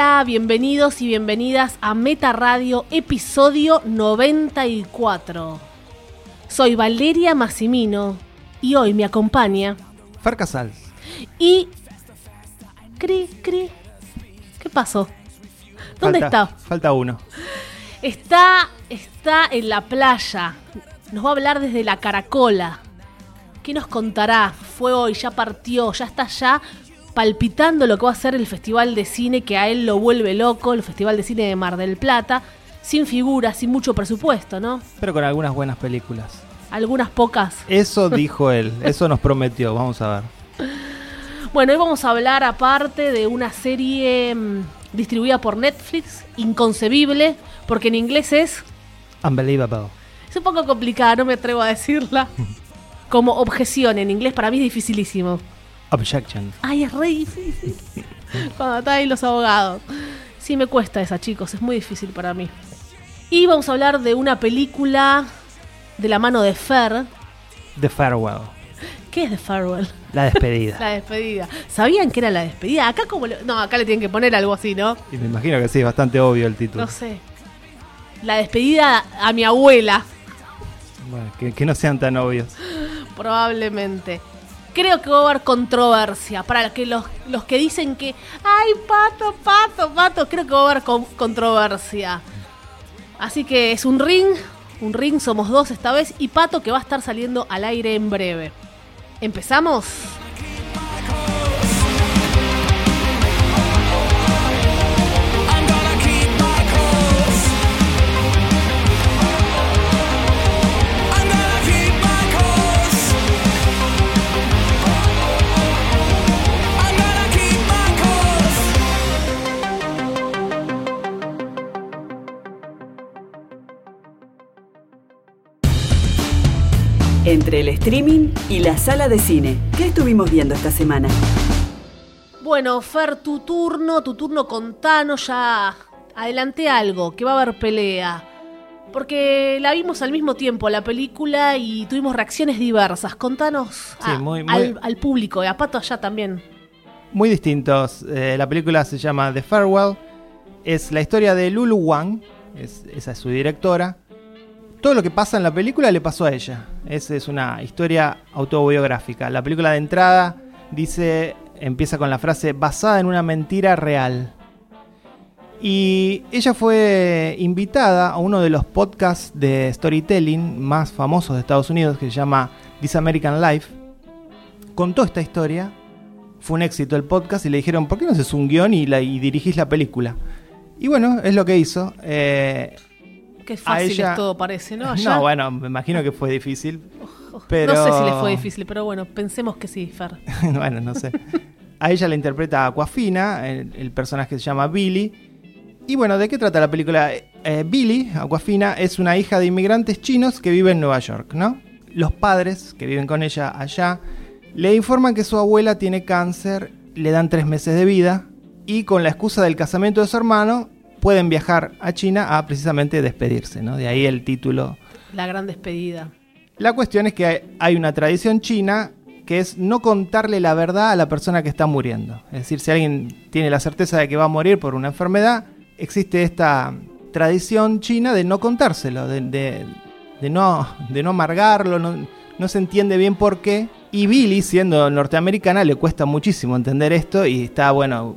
Hola, bienvenidos y bienvenidas a Meta Radio, episodio 94. Soy Valeria Massimino y hoy me acompaña Fer Casals. y... Cri, cri. ¿Qué pasó? ¿Dónde Falta- está? Falta uno. Está, está en la playa. Nos va a hablar desde la caracola. ¿Qué nos contará? Fue hoy, ya partió, ya está ya palpitando lo que va a ser el Festival de Cine que a él lo vuelve loco, el Festival de Cine de Mar del Plata, sin figuras, sin mucho presupuesto, ¿no? Pero con algunas buenas películas. Algunas pocas. Eso dijo él. Eso nos prometió. Vamos a ver. Bueno, hoy vamos a hablar aparte de una serie mm, distribuida por Netflix, inconcebible, porque en inglés es Unbelievable. Es un poco complicada, no me atrevo a decirla. Como objeción en inglés para mí es dificilísimo. Objection. Ay, es re difícil. Cuando están ahí los abogados. Sí, me cuesta esa, chicos, es muy difícil para mí. Y vamos a hablar de una película de la mano de Fer. The Farewell. ¿Qué es The Farewell? La despedida. La despedida. ¿Sabían que era la despedida? Acá como... le- No, acá le tienen que poner algo así, ¿no? Y me imagino que sí, es bastante obvio el título. No sé. La despedida a mi abuela. Bueno, que, que no sean tan obvios. Probablemente. Creo que va a haber controversia. Para los, que dicen que. ¡Ay, pato, pato, pato! Creo que va a haber con- controversia. Así que es un ring. Un ring, somos dos esta vez. Y pato que va a estar saliendo al aire en breve. ¿Empezamos? Entre el streaming y la sala de cine. ¿Qué estuvimos viendo esta semana? Bueno, Fer, tu turno, tu turno contanos ya. Adelanté algo, que va a haber pelea. Porque la vimos al mismo tiempo, la película, y tuvimos reacciones diversas. Contanos Sí, a- muy- muy- Al, al público, y a Pato allá también. Muy distintos. Eh, la película se llama The Farewell. Es la historia de Lulu Wang. Es, esa es su directora. Todo lo que pasa en la película le pasó a ella. Es, es una historia autobiográfica. La película de entrada dice, empieza con la frase basada en una mentira real. Y ella fue invitada a uno de los podcasts de storytelling más famosos de Estados Unidos que se llama This American Life. Contó esta historia fue un éxito el podcast y le dijeron, ¿por qué no haces un guion y, la, y dirigís la película? Y bueno, es lo que hizo. Eh, Qué fácil ella- es todo, parece, ¿no? Allá. no, bueno, me imagino que fue difícil. Pero... No sé si le fue difícil, pero bueno, pensemos que sí, Fer. bueno, no sé. A ella la interpreta Aquafina, el, el personaje se llama Billy. Y bueno, ¿de qué trata la película? Eh, Billy, Aquafina, es una hija de inmigrantes chinos que vive en Nueva York, ¿no? Los padres que viven con ella allá le informan que su abuela tiene cáncer, le dan tres meses de vida y con la excusa del casamiento de su hermano pueden viajar a China a precisamente despedirse, ¿no? De ahí el título La gran despedida. la cuestión es que hay- una tradición china que es no contarle la verdad a la persona que está muriendo. Es decir, si alguien tiene la certeza de que va a morir por una enfermedad, existe esta tradición china de no contárselo, de, de- de no, de no amargarlo, no, no se entiende bien por qué. Y Billy, siendo norteamericana, le cuesta muchísimo entender esto y está, bueno,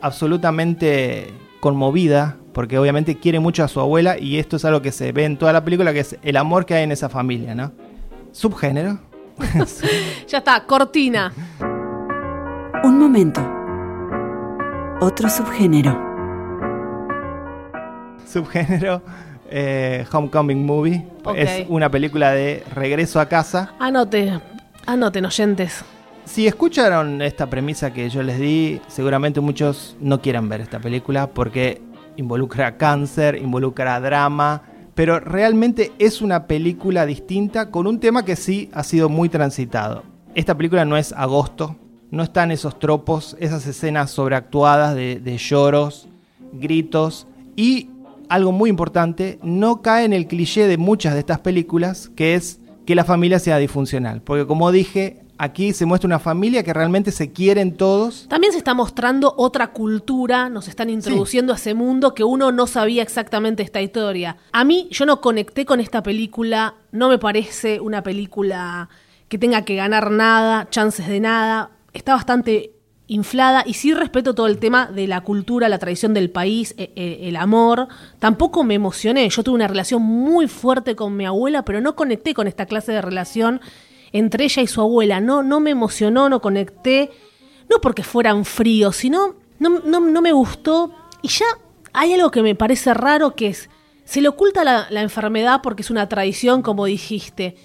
absolutamente conmovida porque obviamente quiere mucho a su abuela y esto es algo que se ve en toda la película, que es el amor que hay en esa familia, ¿no? Subgénero. Ya está, cortina. Un momento. Otro subgénero. Subgénero eh, Homecoming Movie. Es una película de regreso a casa. Anote. Anoten, oyentes. Si escucharon esta premisa que yo les di, seguramente muchos no quieran ver esta película porque involucra cáncer, involucra drama, pero realmente es una película distinta con un tema que sí ha sido muy transitado. Esta película no es agosto, no están esos tropos, esas escenas sobreactuadas de, de lloros, gritos y algo muy importante, no cae en el cliché de muchas de estas películas, que es que la familia sea disfuncional. Porque como dije, aquí se muestra una familia que realmente se quieren todos. También se está mostrando otra cultura, nos están introduciendo a ese mundo que uno no sabía exactamente esta historia. A mí, yo no conecté con esta película, no me parece una película que tenga que ganar nada, chances de nada. Está bastante inflada y sí respeto todo el tema de la cultura, la tradición del país, e- e- el amor. Tampoco me emocioné, yo tuve una relación muy fuerte con mi abuela, pero no conecté con esta clase de relación entre ella y su abuela. No, no me emocionó, no conecté. No porque fueran fríos, sino no, no, no me gustó. Y ya hay algo que me parece raro que es, se le oculta la, la enfermedad porque es una tradición, como dijiste.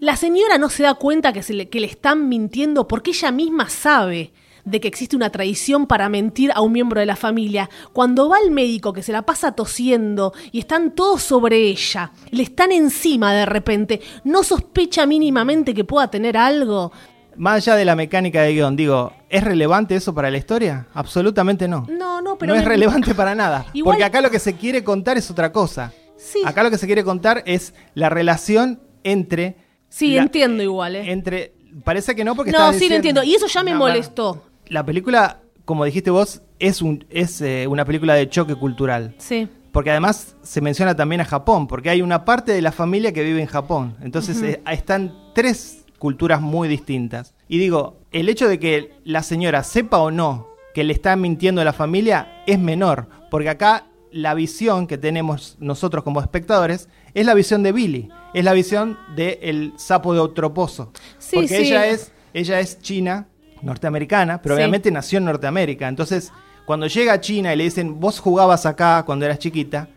La señora no se da cuenta que, se le, que le están mintiendo porque ella misma sabe de que existe una tradición para mentir a un miembro de la familia. Cuando va al médico que se la pasa tosiendo y están todos sobre ella, le están encima de repente, no sospecha mínimamente que pueda tener algo. Más allá de la mecánica de guion, digo, ¿es relevante eso para la historia? Absolutamente no. No, no, pero no es me- relevante para nada. Igual- Porque acá lo que se quiere contar es otra cosa. Sí. Acá lo que se quiere contar es la relación entre. Sí, la- entiendo igual, ¿eh? Entre. Parece que no, porque No, sí lo diciendo- entiendo. Y eso ya me No, molestó. La película, como dijiste vos, es, un, es eh, una película de choque cultural. Sí. Porque además se menciona también a Japón, porque hay una parte de la familia que vive en Japón. Entonces eh, están tres culturas muy distintas. Y digo, el hecho de que la señora sepa o no que le está mintiendo a la familia es menor, porque acá la visión que tenemos nosotros como espectadores es la visión de Billy, es la visión del sapo de Otroposo. Sí, porque sí. ella es ella es china, norteamericana, pero Sí. obviamente nació en Norteamérica. Entonces, cuando llega a China y le dicen, vos jugabas acá cuando eras chiquita,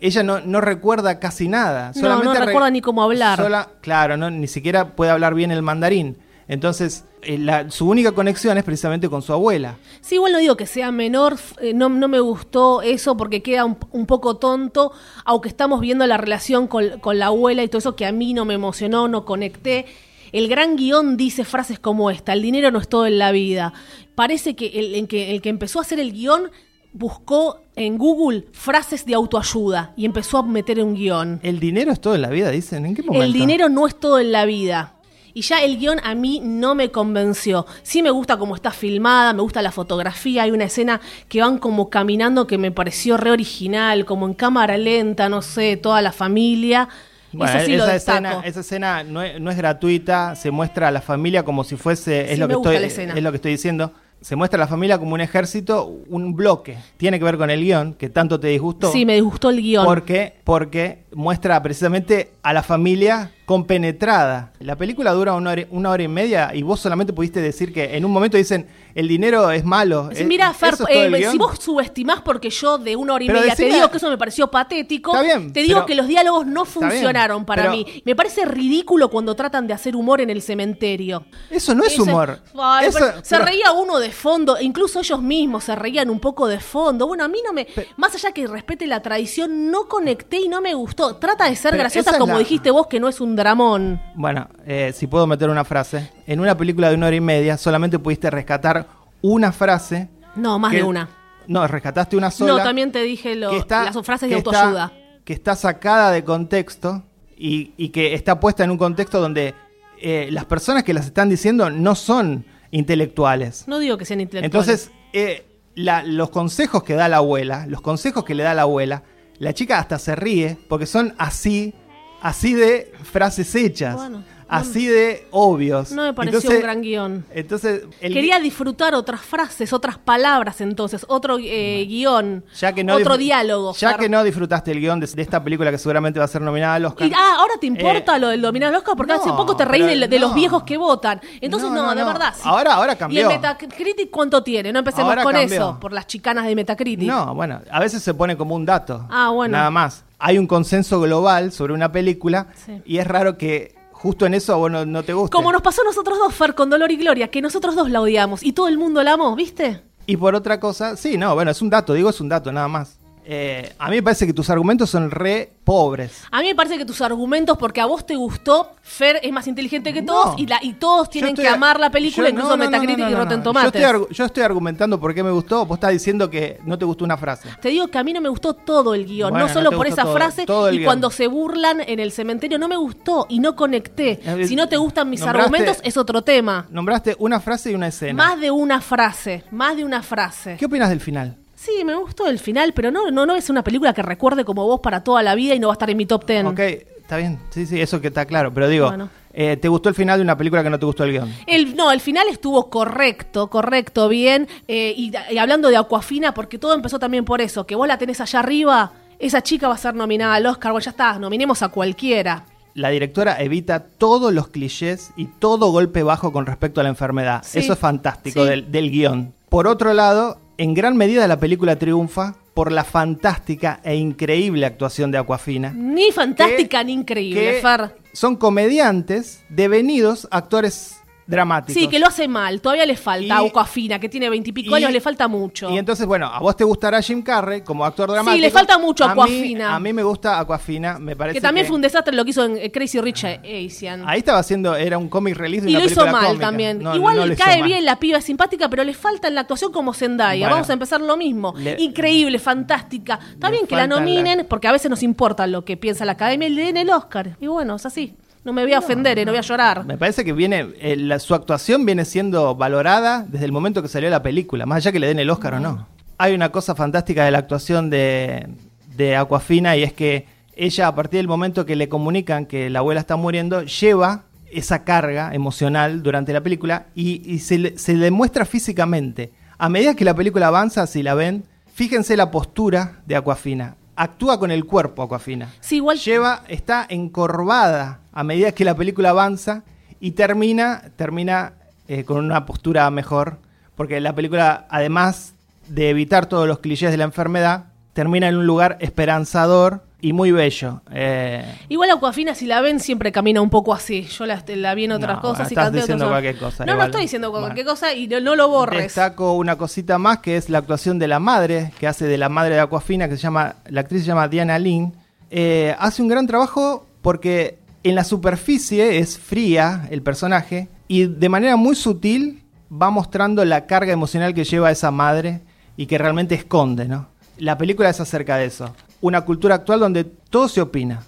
ella no, no recuerda casi nada. No, no re- recuerda ni cómo hablar. sola- claro, no, ni siquiera puede hablar bien el mandarín. Entonces, eh, la- su única conexión es precisamente con su abuela. Sí, igual no digo que sea menor, eh, no, no me gustó eso porque queda un, un poco tonto, aunque estamos viendo la relación con, con la abuela y todo eso que a mí no me emocionó, no conecté. El gran guion dice frases como esta, el dinero no es todo en la vida. Parece que el, que el que empezó a hacer el guion buscó en Google frases de autoayuda y empezó a meter un guion. El dinero es todo en la vida, dicen. ¿En qué momento? El dinero no es todo en la vida. Y ya el guion a mí no me convenció. Sí me gusta cómo está filmada, me gusta la fotografía. Hay una escena que van como caminando que me pareció re original, como en cámara lenta, no sé, toda la familia. Bueno, sí esa, escena, esa escena no es, no es gratuita, se muestra a la familia como si fuese, es, lo que estoy, es lo que estoy diciendo, se muestra a la familia como un ejército, un bloque. Tiene que ver con el guion, que tanto te disgustó. Sí, me disgustó el guion. Porque, porque muestra precisamente a la familia compenetrada. La película dura una hora, una hora y media y vos solamente pudiste decir que en un momento dicen el dinero es malo. Eh, Mira, Fer, ¿eso es todo eh, si vos subestimás porque yo de una hora y Pero media te digo que eso me pareció patético, bien, te digo pero- que los diálogos no bien, funcionaron para pero- mí. Me parece ridículo cuando tratan de hacer humor en el cementerio. Eso no es Ese- humor. Ay, Eso- pero se reía uno de fondo, incluso ellos mismos se reían un poco de fondo. Bueno, a mí no me. más allá que respete la tradición, no conecté y no me gustó. Trata de ser graciosa como la- dijiste vos, que no es un dramón. Bueno, eh, si puedo meter una frase. En una película de una hora y media solamente pudiste rescatar una frase. No, más que- de una. No, rescataste una sola. No, también te dije lo- está- las frases de está- autoayuda. que está sacada de contexto y, y que está puesta en un contexto donde eh, las personas que las están diciendo no son intelectuales. No digo que sean intelectuales. Entonces, eh, la- los consejos que da la abuela, los consejos que le da la abuela, la chica hasta se ríe porque son así, así de frases hechas, Bueno, así de obvios. no me pareció Entonces- un gran guion. Entonces, el- Quería disfrutar otras frases, otras palabras entonces, otro eh, guion, ya que no otro diálogo. Ya Fer. que no disfrutaste el guion de, de esta película que seguramente va a ser nominada al Oscar. Y, ah, ahora te importa Eh, lo del dominar al Oscar porque hace no, poco te reís de, los viejos que votan. Entonces, No, de verdad. sí. Ahora- ahora ¿Y cambió. el Metacritic cuánto tiene? No empecemos Ahora con cambió. eso, por las chicanas de Metacritic. No, bueno, a veces se pone como un dato. Ah, bueno. Nada más. Hay un consenso global sobre una película Sí. y es raro que justo en eso a vos no, no te gusta. Como nos pasó a nosotros dos, Fer, con Dolor y Gloria, que nosotros dos la odiamos y todo el mundo la amó, ¿viste? Y por otra cosa, sí, no, bueno, es un dato, digo, es un dato, nada más. Eh, a mí me parece que tus argumentos son re pobres. A mí me parece que tus argumentos, porque a vos te gustó, Fer es más inteligente que No. todos y, la, y todos tienen que amar la película, yo- incluso no, no, no, Metacritic y Rotten. Tomatoes. Yo estoy, argu- yo estoy argumentando por qué me gustó, vos estás diciendo que no te gustó una frase. Te digo que a mí no me gustó todo el guion, Bueno, no solo por esa todo- frase todo y guion. cuando se burlan en el cementerio, no me gustó y no conecté. Si no te gustan mis argumentos, es otro tema. Nombraste una frase y una escena. Más de una frase, más de una frase. ¿Qué opinas del final? Sí, me gustó el final, pero no, no, no es una película que recuerde como vos para toda la vida y no va a estar en mi top ten. Ok, está bien, sí, sí, eso que está claro, pero digo, Bueno. eh, ¿te gustó el final de una película que no te gustó el guion? El, no, el final estuvo correcto, correcto, bien. eh, y, y hablando de Aquafina, porque todo empezó también por eso, que vos la tenés allá arriba, esa chica va a ser nominada al Oscar, bueno, ya está, nominemos a cualquiera. La directora evita todos los clichés y todo golpe bajo con respecto a la enfermedad. Sí. Eso es fantástico Sí. del, del guion. Por otro lado, en gran medida la película triunfa por la fantástica e increíble actuación de Aquafina. Ni fantástica que- ni increíble, Fer. Son comediantes devenidos actores dramáticos. Sí, que lo hace mal, todavía le falta a Aquafina, que tiene veintipico años, le falta mucho. Y entonces, bueno, a vos te gustará Jim Carrey como actor dramático. le falta mucho a Aquafina. A mí me gusta Aquafina, me parece que también fue un desastre lo que hizo en Crazy Rich Asian. Ahí estaba haciendo, era un cómic release de Y una lo hizo mal cómica. también. No, Igual no hizo cae mal. bien, la piba es simpática, pero le falta en la actuación como Zendaya. Bueno. Vamos a empezar lo mismo. Le- Increíble, fantástica. Está Le bien que la nominen, la- porque a veces nos importa lo que piensa la academia y le den el Oscar. Y bueno, es así. No me voy a ofender, eh, no voy a llorar. Me parece que viene, eh, la- su actuación viene siendo valorada desde el momento que salió la película, más allá que le den el Oscar o no. Hay una cosa fantástica de la actuación de, de Aquafina y es que ella, a partir del momento que le comunican que la abuela está muriendo, lleva esa carga emocional durante la película y, y se, le, se le muestra físicamente. A medida que la película avanza, si la ven, fíjense la postura de Aquafina. Actúa con el cuerpo Aquafina. Sí, igual- Lleva, está encorvada a medida que la película avanza y termina, termina eh, con una postura mejor. Porque la película, además de evitar todos los clichés de la enfermedad, termina en un lugar esperanzador y muy bello. Eh, Igual Aquafina, si la ven, siempre camina un poco así. Yo la, la vi en otras No, cosas y estás diciendo otras- cualquier cosa, No, no estoy diciendo cualquier Bueno. cosa y no, no lo borres. Destaco una cosita más que es la actuación de la madre, que hace de la madre de Aquafina, que se llama, la actriz se llama Diana Lynn. Eh, hace un gran trabajo porque en la superficie es fría el personaje y de manera muy sutil va mostrando la carga emocional que lleva esa madre y que realmente esconde, ¿no? La película es acerca de eso. Una cultura actual donde todo se opina.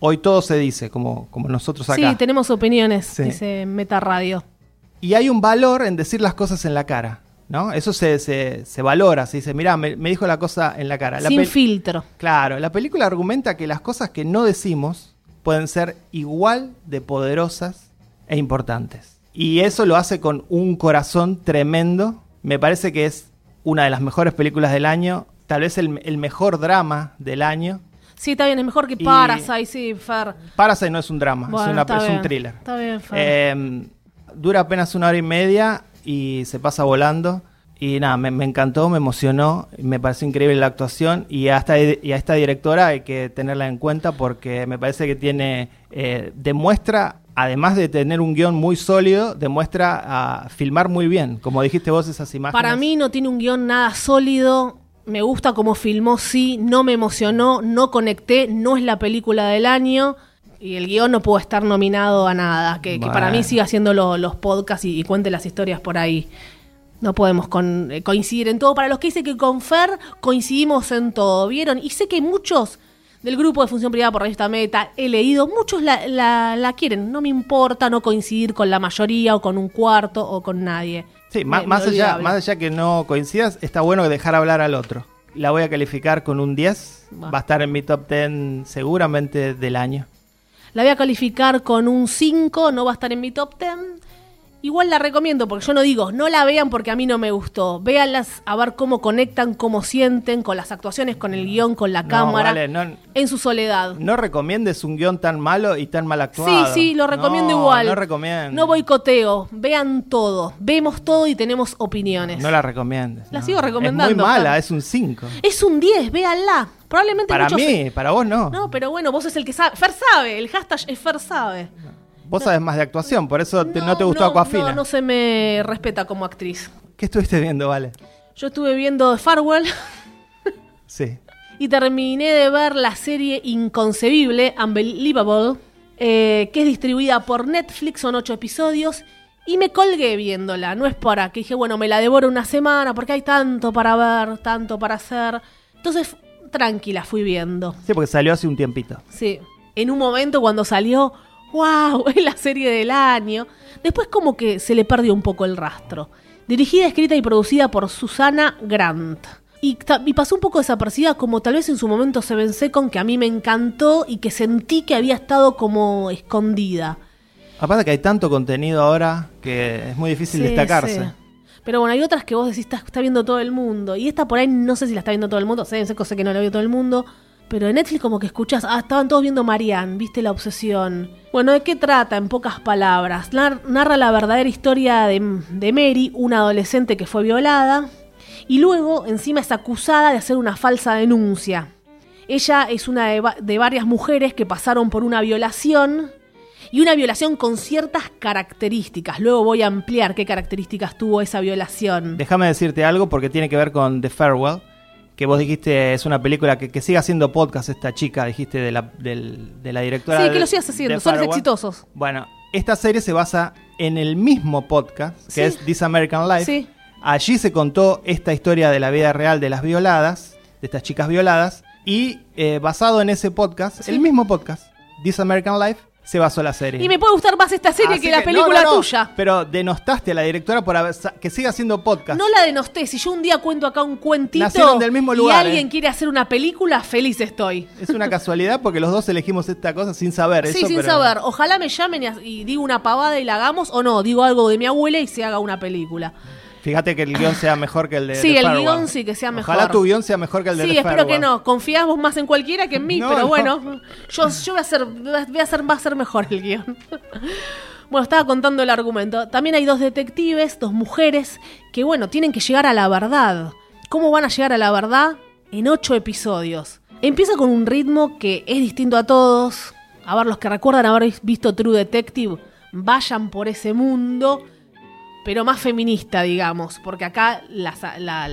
Hoy todo se dice, como, como nosotros acá. Sí, tenemos opiniones, Sí. dice Meta Radio. Y hay un valor en decir las cosas en la cara, ¿no? Eso se, se, se valora, se dice, mirá, me, me dijo la cosa en la cara. La Sin filtro. Claro, la película argumenta que las cosas que no decimos pueden ser igual de poderosas e importantes. Y eso lo hace con un corazón tremendo. Me parece que es una de las mejores películas del año, tal vez el, el mejor drama del año. Sí, está bien, es mejor que Y- Parasite, sí, Fer. Parasite no es un drama, es, Bueno, una- está es un bien, thriller. está bien, Fer. Eh, dura apenas una hora y media y se pasa volando. Y nada, me, me encantó, me emocionó, me pareció increíble la actuación y a esta, y a esta directora hay que tenerla en cuenta porque me parece que tiene, eh, demuestra, además de tener un guion muy sólido, demuestra a filmar muy bien, como dijiste vos esas imágenes. Para mí no tiene un guion nada sólido. Me gusta cómo filmó, sí. No me emocionó, no conecté. No es la película del año. Y el guion no pudo estar nominado a nada. Que, que para mí siga haciendo lo- los podcasts y, y cuente las historias por ahí. No podemos con- eh, coincidir en todo. Para los que dicen que con Fer coincidimos en todo, ¿vieron? Y sé que muchos del grupo de Función Privada por Revista Meta, he leído, muchos la, la- la quieren. No me importa no coincidir con la mayoría o con un cuarto o con nadie. Sí, má- Me- más, me allá, más allá que no coincidas, está bueno dejar hablar al otro. La voy a calificar con un 10. Va. Va a estar en mi top 10 seguramente del año. La voy a calificar con un 5, no va a estar en mi top 10. Igual la recomiendo, porque yo no digo, no la vean porque a mí no me gustó. Véanlas a ver cómo conectan, cómo sienten, con las actuaciones, con el guion, con la No, cámara, vale, no, en su soledad. no recomiendes un guion tan malo y tan mal actuado. Sí, sí, lo recomiendo No, igual. No recomiendo. No boicoteo, vean todo, vemos todo y tenemos opiniones. No la recomiendes. La sigo recomendando, Es muy mala, es un 5. Es un 10, véanla. Probablemente Para muchos- mí, para vos no. No, pero bueno, vos es el que sabe. Fer sabe, el hashtag es Fer sabe. Vos sabés más de actuación, por eso te- no, te gustó Aquafina. No, no se me respeta como actriz. ¿Qué estuviste viendo, Vale? Yo estuve viendo The Farewell Sí. y terminé de ver la serie Inconcebible, Unbelievable, eh, que es distribuida por Netflix, son ocho episodios, y me colgué viéndola. No es para que dije, bueno, me la devoro una semana porque hay tanto para ver, tanto para hacer. Entonces, tranquila, fui viendo. Sí, porque salió hace un tiempito. Sí. En un momento cuando salió, wow, es la serie del año. Después como que se le perdió un poco el rastro. Dirigida, escrita y producida por Susana Grant. Y, pasó un poco desapercibida como tal vez en su momento se vence con que a mí me encantó y que sentí que había estado como escondida. Aparte que hay tanto contenido ahora que es muy difícil Sí, destacarse. sí. Pero bueno, hay otras que vos decís, está, está viendo todo el mundo. Y esta por ahí no sé si la está viendo todo el mundo. Sé, sé cosa que no la vio todo el mundo. Pero en Netflix como que escuchás, ah, estaban todos viendo Marianne, viste la obsesión. Bueno, ¿de qué trata en pocas palabras? Nar- narra la verdadera historia de, de Mary, una adolescente que fue violada. Y luego encima es acusada de hacer una falsa denuncia. Ella es una de varias mujeres que pasaron por una violación y una violación con ciertas características. Luego voy a ampliar qué características tuvo esa violación. Déjame decirte algo porque tiene que ver con The Farewell, que vos dijiste es una película que, que sigue haciendo podcast esta chica, dijiste de la, del- de la directora. Sí, que de- lo sigas haciendo, son exitosos. Bueno, esta serie se basa en el mismo podcast, que Sí. es This American Life. Sí. Allí se contó esta historia de la vida real de las violadas, de estas chicas violadas, y eh, basado en ese podcast, Sí. el mismo podcast, This American Life, se basó la serie. Y me puede gustar más esta serie Así que la película no, no, tuya. Pero denostaste a la directora por haber, sa- que siga haciendo podcast. No la denosté. Si yo un día cuento acá un cuentito Nacieron del mismo lugar, y alguien eh. quiere hacer una película, feliz estoy. Es una casualidad porque los dos elegimos esta cosa sin saber. sí, eso, sin pero- saber. Ojalá me llamen y, as- y digo una pavada y la hagamos, o no, digo algo de mi abuela y se haga una película. Fíjate que el guion sea mejor que el de Sí, The el guion sí que sea mejor. Ojalá tu guion sea mejor que el de Sí, The espero que no. Confías vos más en cualquiera que en mí, No, pero no. bueno, yo, yo voy a hacer, voy a hacer, va a ser mejor el guion. Bueno, estaba contando el argumento. También hay dos detectives, dos mujeres, que bueno, tienen que llegar a la verdad. ¿Cómo van a llegar a la verdad? En ocho episodios. Empieza con un ritmo que es distinto a todos. A ver, los que recuerdan haber visto True Detective, vayan por ese mundo pero más feminista, digamos, porque acá las, la-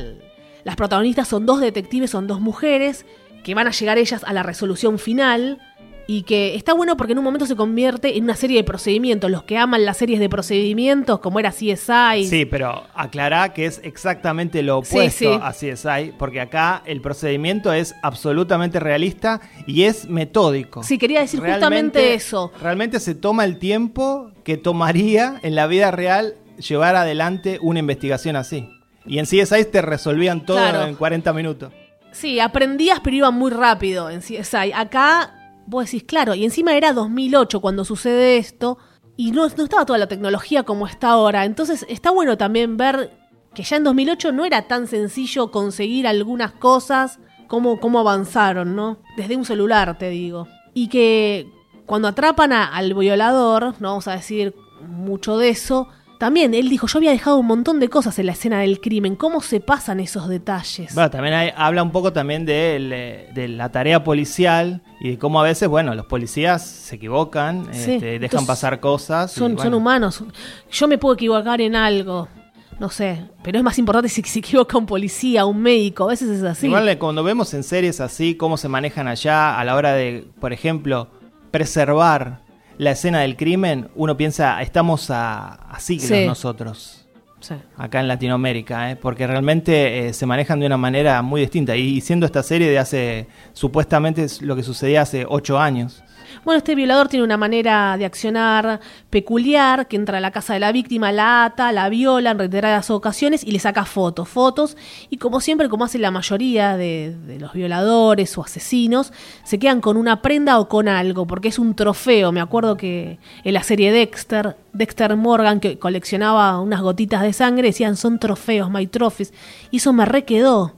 las protagonistas son dos detectives, son dos mujeres, que van a llegar ellas a la resolución final, y que está bueno porque en un momento se convierte en una serie de procedimientos. Los que aman las series de procedimientos, como era CSI, Sí, pero aclará que es exactamente lo Sí, opuesto sí. a CSI, porque acá el procedimiento es absolutamente realista y es metódico. Sí, quería decir justamente eso. Realmente se toma el tiempo que tomaría en la vida real llevar adelante una investigación así. Y en CSI te resolvían todo Claro. en 40 minutos. Sí, aprendías, pero iban muy rápido en CSI. Acá, vos decís, claro, y encima era 2008 cuando sucede esto, y no, no estaba toda la tecnología como está ahora. Entonces, está bueno también ver que ya en 2008 no era tan sencillo conseguir algunas cosas, cómo, cómo avanzaron, ¿no? Desde un celular, te digo. Y que cuando atrapan a- al violador, no vamos a decir mucho de eso, también él dijo, yo había dejado un montón de cosas en la escena del crimen, ¿cómo se pasan esos detalles? Bueno, también hay- habla un poco también de, la tarea policial y de cómo a veces, bueno, los policías se equivocan, Sí, este, dejan entonces, pasar cosas. Son, bueno. son humanos. Yo me puedo equivocar en algo. No sé. Pero es más importante si se equivoca un policía, un médico. A veces es así. Igual eh, cuando vemos en series así cómo se manejan allá a la hora de, por ejemplo, preservar la escena del crimen, uno piensa, estamos a, a siglos Sí. nosotros, Sí. acá en Latinoamérica, ¿eh? porque realmente eh, se manejan de una manera muy distinta. Y siendo esta serie de hace, supuestamente es lo que sucedía hace ocho años. Bueno, este violador tiene una manera de accionar peculiar, que entra a la casa de la víctima, la ata, la viola en reiteradas ocasiones y le saca fotos, fotos, y como siempre, como hace la mayoría de, de los violadores o asesinos, se quedan con una prenda o con algo, porque es un trofeo. Me acuerdo que en la serie Dexter, Dexter Morgan, que coleccionaba unas gotitas de sangre, decían son trofeos, my trophies, y eso me requedó.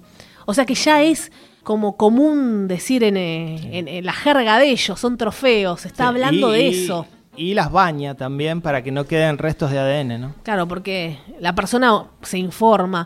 O sea que ya es como común decir en, eh, en- en la jerga de ellos, son trofeos, se está Sí, hablando y- de eso. Y las baña también para que no queden restos de ADN, ¿no? Claro, porque la persona se informa.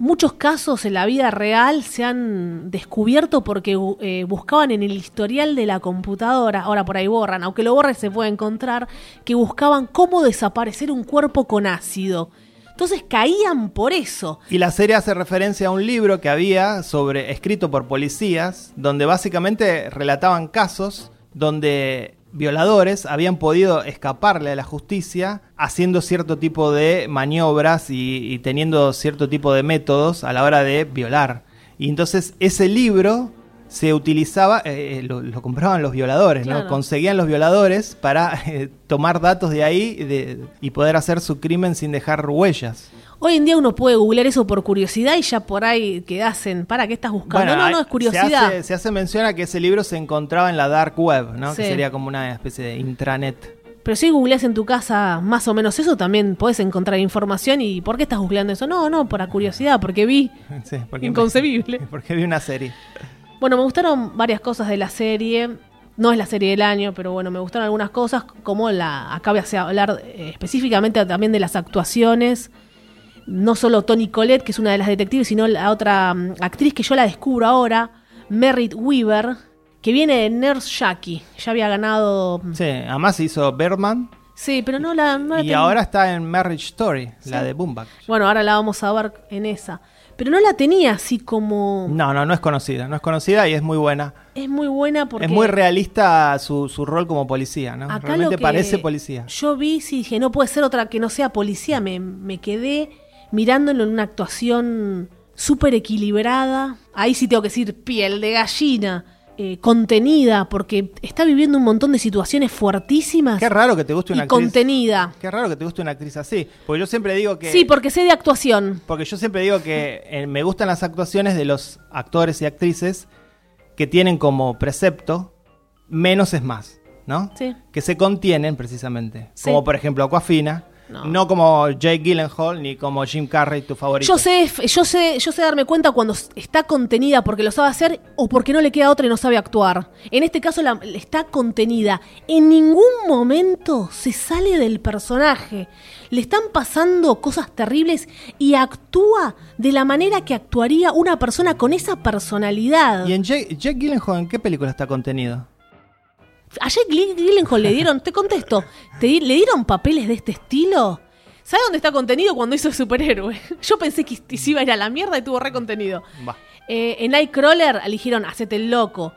muchos casos en la vida real se han descubierto porque eh, buscaban en el historial de la computadora, ahora por ahí borran, aunque lo borren se puede encontrar, que buscaban cómo desaparecer un cuerpo con ácido. Entonces caían por eso. Y la serie hace referencia a un libro que había sobre escrito por policías, donde básicamente relataban casos donde violadores habían podido escaparle a la justicia haciendo cierto tipo de maniobras y, y teniendo cierto tipo de métodos a la hora de violar. Y entonces ese libro se utilizaba, eh, lo, lo compraban los violadores, ¿no? Conseguían los violadores para eh, tomar datos de ahí de- y poder hacer su crimen sin dejar huellas. Hoy en día uno puede googlear eso por curiosidad y ya por ahí quedás en, ¿para qué estás buscando? no, hay- no, es curiosidad. Se hace, se hace mención a que ese libro se encontraba en la dark web, ¿no? Sí. Que sería como una especie de intranet. Pero si googleas en tu casa más o menos eso, también puedes encontrar información. ¿Y por qué estás googleando eso? No, no, por curiosidad, porque vi. Sí, porque Inconcebible. Porque vi una serie. Bueno, me gustaron varias cosas de la serie. No es la serie del año, pero bueno, me gustaron algunas cosas, como la. Acá voy a hablar eh, específicamente también de las actuaciones. No solo Toni Collette, que es una de las detectives, sino la otra mm, actriz que yo la descubro ahora, Merritt Weaver, que viene de Nurse Jackie. Ya había ganado. Sí, además hizo Birdman Sí, pero no la. no la y ahora está en Marriage Story, la Sí. de Boombach. Bueno, ahora la vamos a ver en esa. Pero no la tenía así como. No, no, no es conocida. No es conocida y es muy buena. Es muy buena porque. Es muy realista su, su rol como policía, ¿no? Acá Realmente lo que parece policía. Yo vi, sí, dije, no puede ser otra que no sea policía. Me, me quedé mirándolo en una actuación súper equilibrada. Ahí sí tengo que decir piel de gallina, eh, contenida, porque está viviendo un montón de situaciones fuertísimas. Qué raro que te guste y una actriz. contenida. Qué raro que te guste una actriz así. Porque yo siempre digo que. Sí, porque sé de actuación. Porque yo siempre digo que eh, me gustan las actuaciones de los actores y actrices que tienen como precepto menos es más, ¿no? Sí. Que se contienen precisamente. Sí. Como por ejemplo Aquafina. No. No. como Jake Gyllenhaal ni como Jim Carrey, tu favorito. Yo sé, yo sé, yo sé darme cuenta cuando está contenida porque lo sabe hacer o porque no le queda otra y no sabe actuar. En este caso la- está contenida. En ningún momento se sale del personaje. Le están pasando cosas terribles y actúa de la manera que actuaría una persona con esa personalidad. ¿Y en Jake, Jake Gyllenhaal en qué película está contenido? A Jake Gyllenhaal le dieron, te contesto, ¿te di- ¿le dieron papeles de este estilo? ¿Sabe dónde está contenido cuando hizo superhéroe? Yo pensé que se iba a ir a la mierda y tuvo re contenido. Eh, en Nightcrawler eligieron Hacete el loco.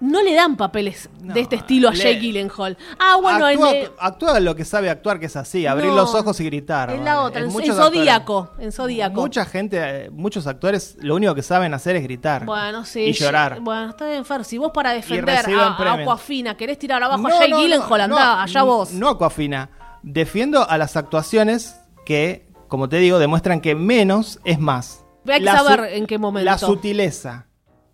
No le dan papeles No, de este estilo a le- Jake Gyllenhaal. Ah, bueno, actúa, en, actúa lo que sabe actuar, que es así, abrir no, los ojos y gritar. En la ¿vale? otra, en, en actores- Zodíaco. En Zodíaco. Mucha gente, eh, muchos actores, lo único que saben hacer es gritar. Bueno, sí. Y llorar. Bueno, está bien, Fer. Si vos para defender a, a. Aquafina querés tirar abajo No, a Jake Gyllenhaal, andá, allá vos. No Aquafina. Defiendo a las actuaciones que, como te digo, demuestran que menos es más. Hay que saber en qué momento. La sutileza.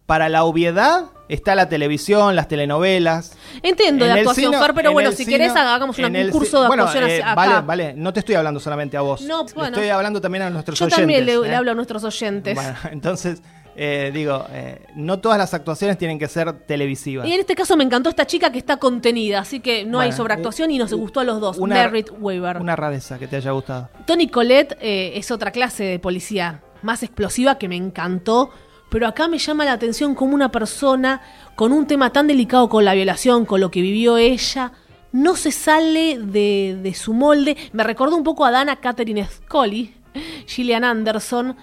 Para la obviedad está la televisión, las telenovelas. Entiendo de En el actuación, cine- Fer, pero en bueno, si cine- querés hagamos una- un curso de bueno, actuación eh, hacia- acá. Vale, vale, no te estoy hablando solamente a vos. No, bueno. estoy hablando también a nuestros Yo oyentes. también le, ¿eh? le hablo a nuestros oyentes. Bueno, entonces, eh, digo, eh, no todas las actuaciones tienen que ser televisivas. Y en este caso me encantó esta chica que está contenida, así que no hay sobreactuación y nos gustó a los dos. una- Merritt Weaver. Una rareza que te haya gustado. Tony Colette eh, es otra clase de policía más explosiva que me encantó, pero acá me llama la atención como una persona con un tema tan delicado con la violación, con lo que vivió ella, no se sale de, de su molde. Me recordó un poco a Dana Catherine Scully, Gillian Anderson,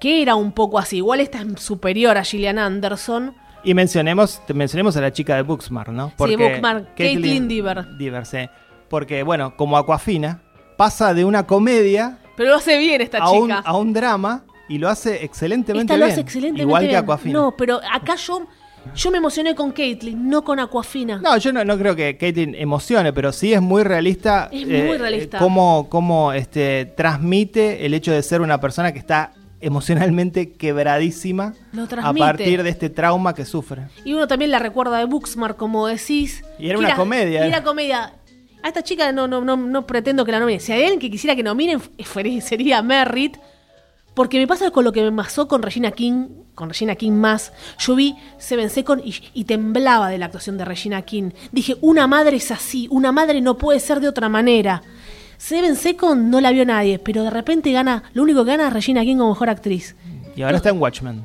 que era un poco así. Igual esta es superior a Gillian Anderson. Y mencionemos, mencionemos a la chica de Booksmart, ¿no? Booksmart, Caitlin Dever. Dever, sí. Porque, bueno, como Aquafina, pasa de una comedia Pero lo hace bien esta a un, chica. a un drama y lo hace excelentemente Esta lo bien. hace excelentemente Igual que. Aquafina. No, pero acá yo, yo me emocioné con Caitlyn, no con Aquafina. No, yo no, no creo que Caitlyn emocione, pero sí es muy realista. Es muy realista. Cómo, cómo, este, transmite el hecho de ser una persona que está emocionalmente quebradísima Lo a partir de este trauma que sufre. Y uno también la recuerda de Booksmart, como decís. Y era una comedia, Y era eh. comedia. A esta chica no, no, no, no pretendo que la nominen. Si hay alguien que quisiera que nominen, sería Merritt. Porque me pasa con lo que me pasó con Regina King, con Regina King más. Yo vi Seven Second y, y temblaba de la actuación de Regina King. Dije, una madre es así, una madre no puede ser de otra manera. Seven Second no la vio nadie, pero de repente gana, lo único que gana es Regina King como mejor actriz. Y ahora está en Watchmen.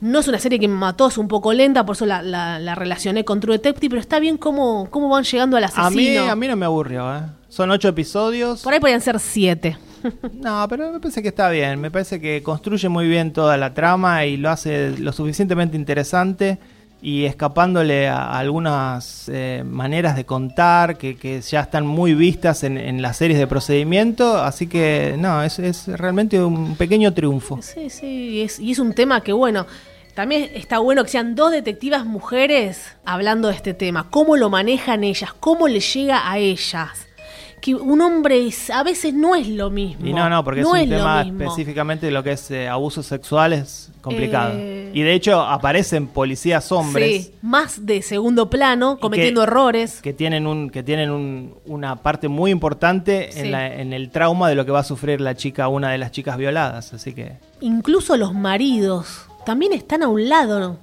No es una serie que me mató, es un poco lenta, por eso la, la- la relacioné con True Detective, pero está bien cómo, cómo van llegando al asesino. A mí, a mí no me aburrió, ¿eh? Son ocho episodios. Por ahí podrían ser siete. No, pero me parece que está bien. Me parece que construye muy bien toda la trama y lo hace lo suficientemente interesante y escapándole a algunas eh, maneras de contar que, que ya están muy vistas en, en las series de procedimiento. Así que, no, es, es realmente un pequeño triunfo. Sí, sí, y es, y es un tema que, bueno, también está bueno que sean dos detectivas mujeres hablando de este tema. ¿Cómo lo manejan ellas? ¿Cómo les llega a ellas? Que un hombre es- a veces no es lo mismo. Y no, no, porque No es un lo tema mismo. específicamente de lo que es eh, abuso sexual es complicado. Eh. Y de hecho aparecen policías hombres. Sí, más de segundo plano, cometiendo que- errores. que tienen un que tienen un- una parte muy importante Sí. en, la- en el trauma de lo que va a sufrir la chica una de las chicas violadas así que Incluso los maridos también están a un lado, ¿no?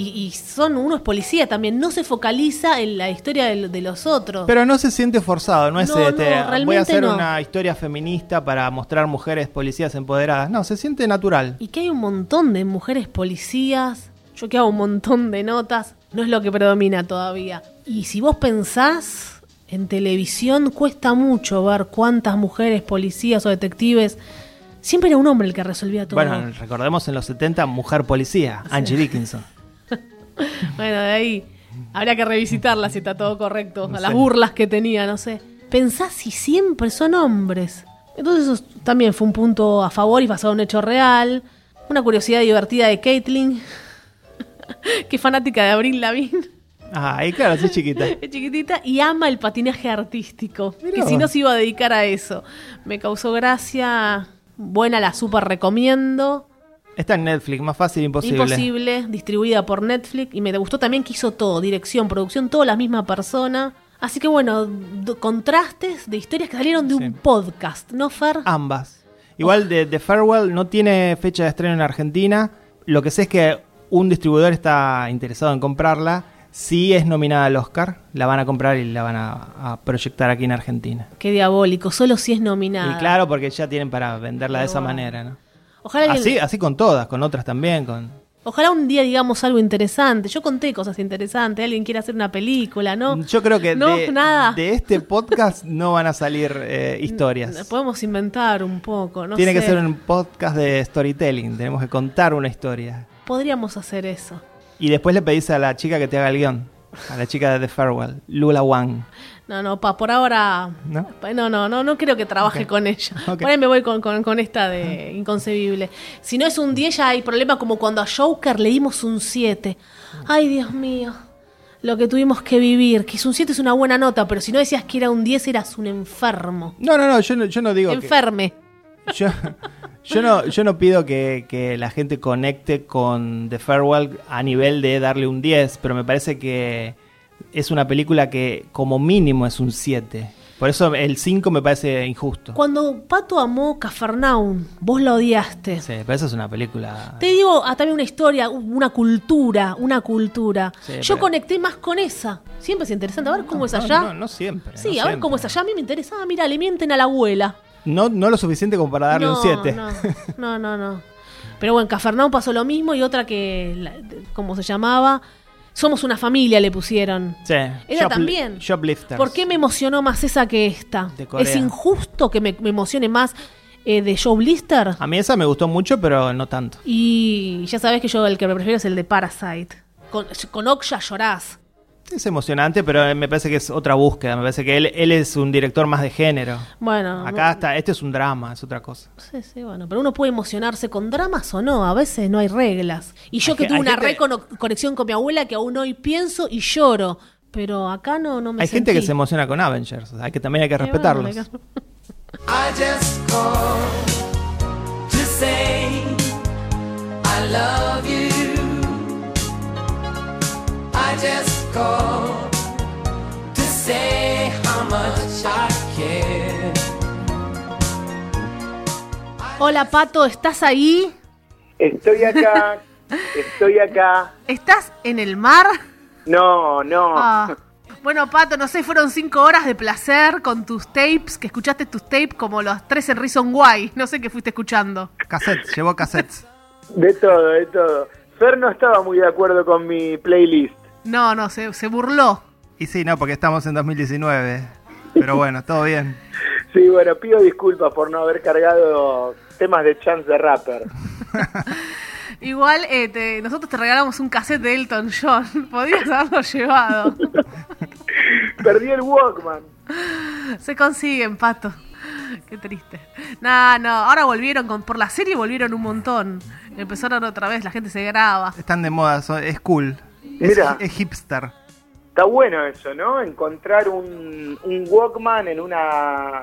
Y, y son unos policías también. No se focaliza en la historia de, de los otros. pero no se siente forzado no es No, este, no, voy a hacer no. una historia feminista para mostrar mujeres policías empoderadas no se siente natural Y que hay un montón de mujeres policías. Yo que hago un montón de notas. No es lo que predomina todavía. Y si vos pensás, en televisión cuesta mucho ver cuántas mujeres policías o detectives. Siempre era un hombre el que resolvía todo. bueno recordemos en los 70 mujer policía Angie Dickinson Bueno, de ahí habría que revisitarla si está todo correcto. No a las sé. burlas que tenía, no sé. Pensás si siempre son hombres. Entonces eso también fue un punto a favor y basado en un hecho real. Una curiosidad divertida de Caitlyn, que es fanática de Abril Lavigne, ah y claro es chiquita es chiquitita, y ama el patinaje artístico. Mirá que si no se iba a dedicar a eso. Me causó gracia. Buena, la super recomiendo. Está en Netflix más fácil imposible Imposible, distribuida por Netflix. Y me gustó también que hizo todo, dirección, producción, todo la misma persona. Así que bueno, contrastes de historias que salieron de Sí. un podcast, ¿no, Fer? Ambas. Igual de, de Farewell no tiene fecha de estreno en Argentina. Lo que sé es que un distribuidor está interesado en comprarla. Si es nominada al Oscar, la van a comprar y la van a, a proyectar aquí en Argentina. Qué diabólico, solo si es nominada. Y claro, porque ya tienen para venderla de esa bueno. manera, ¿no? Ojalá, Así, alguien- así con todas, con otras también, con... ojalá un día digamos algo interesante. Yo conté cosas interesantes. Alguien quiere hacer una película, ¿no? Yo creo que No, de, nada. de este podcast no van a salir eh, historias. Podemos inventar un poco, no Tiene que ser un podcast de storytelling. Tenemos que contar una historia. Podríamos hacer eso. Y después le pedís a la chica que te haga el guion. A la chica de The Farewell, Lula Wang. No, no, pa, por ahora. ¿No? No, no, no, no creo que trabaje con ella. Ok. Por ahí me voy con, con- con esta de inconcebible. Si no es un 10, ya hay problema como cuando a Joker le dimos un 7. Ay, Dios mío. Lo que tuvimos que vivir. Que es un 7 es una buena nota, pero si no decías que era un 10, eras un enfermo. No, no, no, yo no, yo no digo que... Enferme. Yo, yo no, yo no pido que, que la gente conecte con The Farewell a nivel de darle un 10, pero me parece que es una película que como mínimo es un 7. Por eso el 5 me parece injusto. Cuando Pato amó Cafarnaum, vos la odiaste. Sí, pero esa es una película... Te digo ah, también una historia, una cultura, una cultura. Sí, Yo pero- conecté más con esa. Siempre es interesante. A ver cómo es No, allá. No, no siempre. Sí, no a ver siempre. cómo es allá. A mí me interesa. Ah, mira, le mienten a la abuela. No, no lo suficiente como para darle no, un 7. No, no, no, no. Pero bueno, en Cafarnaum pasó lo mismo y otra que, ¿cómo se llamaba? Somos una familia, le pusieron. Sí. Shopli- también. Shoplifters. ¿Por qué me emocionó más esa que esta? De Corea. ¿Es injusto que me, me emocione más eh, de Joe Blister? A mí esa me gustó mucho, pero no tanto. Y ya sabes que yo el que me prefiero es el de Parasite. Con, con Oksha llorás. Es emocionante, pero me parece que es otra búsqueda. Me parece que él, él es un director más de género. Bueno, Acá está, este es un drama, es otra cosa. Sí, sí, bueno, pero uno puede emocionarse con dramas o no, a veces no hay reglas. Y yo Hay que tuve una gente- re cono- conexión con mi abuela que aún hoy pienso y lloro, pero acá no, no me Hay gente que se emociona con Avengers, o sea, hay que también hay que bueno, respetarlos. I just called to say I love you. I just called to say how much I care. Hola Pato, ¿estás ahí? Estoy acá, estoy acá. ¿Estás en el mar? No, no. Ah. Bueno, Pato, no sé, fueron cinco horas de placer con tus tapes, que escuchaste tus tapes como los tres en Reason Why. No sé qué fuiste escuchando. Cassettes, llevó cassettes. De todo, de todo. Fer no estaba muy de acuerdo con mi playlist. No, no, se, se burló. Y sí, no, porque estamos en 2019. Pero bueno, todo bien. Sí, bueno, pido disculpas por no haber cargado temas de Chance the Rapper. Igual eh, te- nosotros te regalamos un cassette de Elton John. Podrías haberlo llevado. Perdí el Walkman. Se consiguen, Pato. Qué triste. No, no, ahora volvieron con, por la serie volvieron un montón. Empezaron otra vez, la gente se graba. Están de moda, son- es cool. Es, Mira. es hipster. Está bueno eso, ¿no? Encontrar un, un Walkman en una,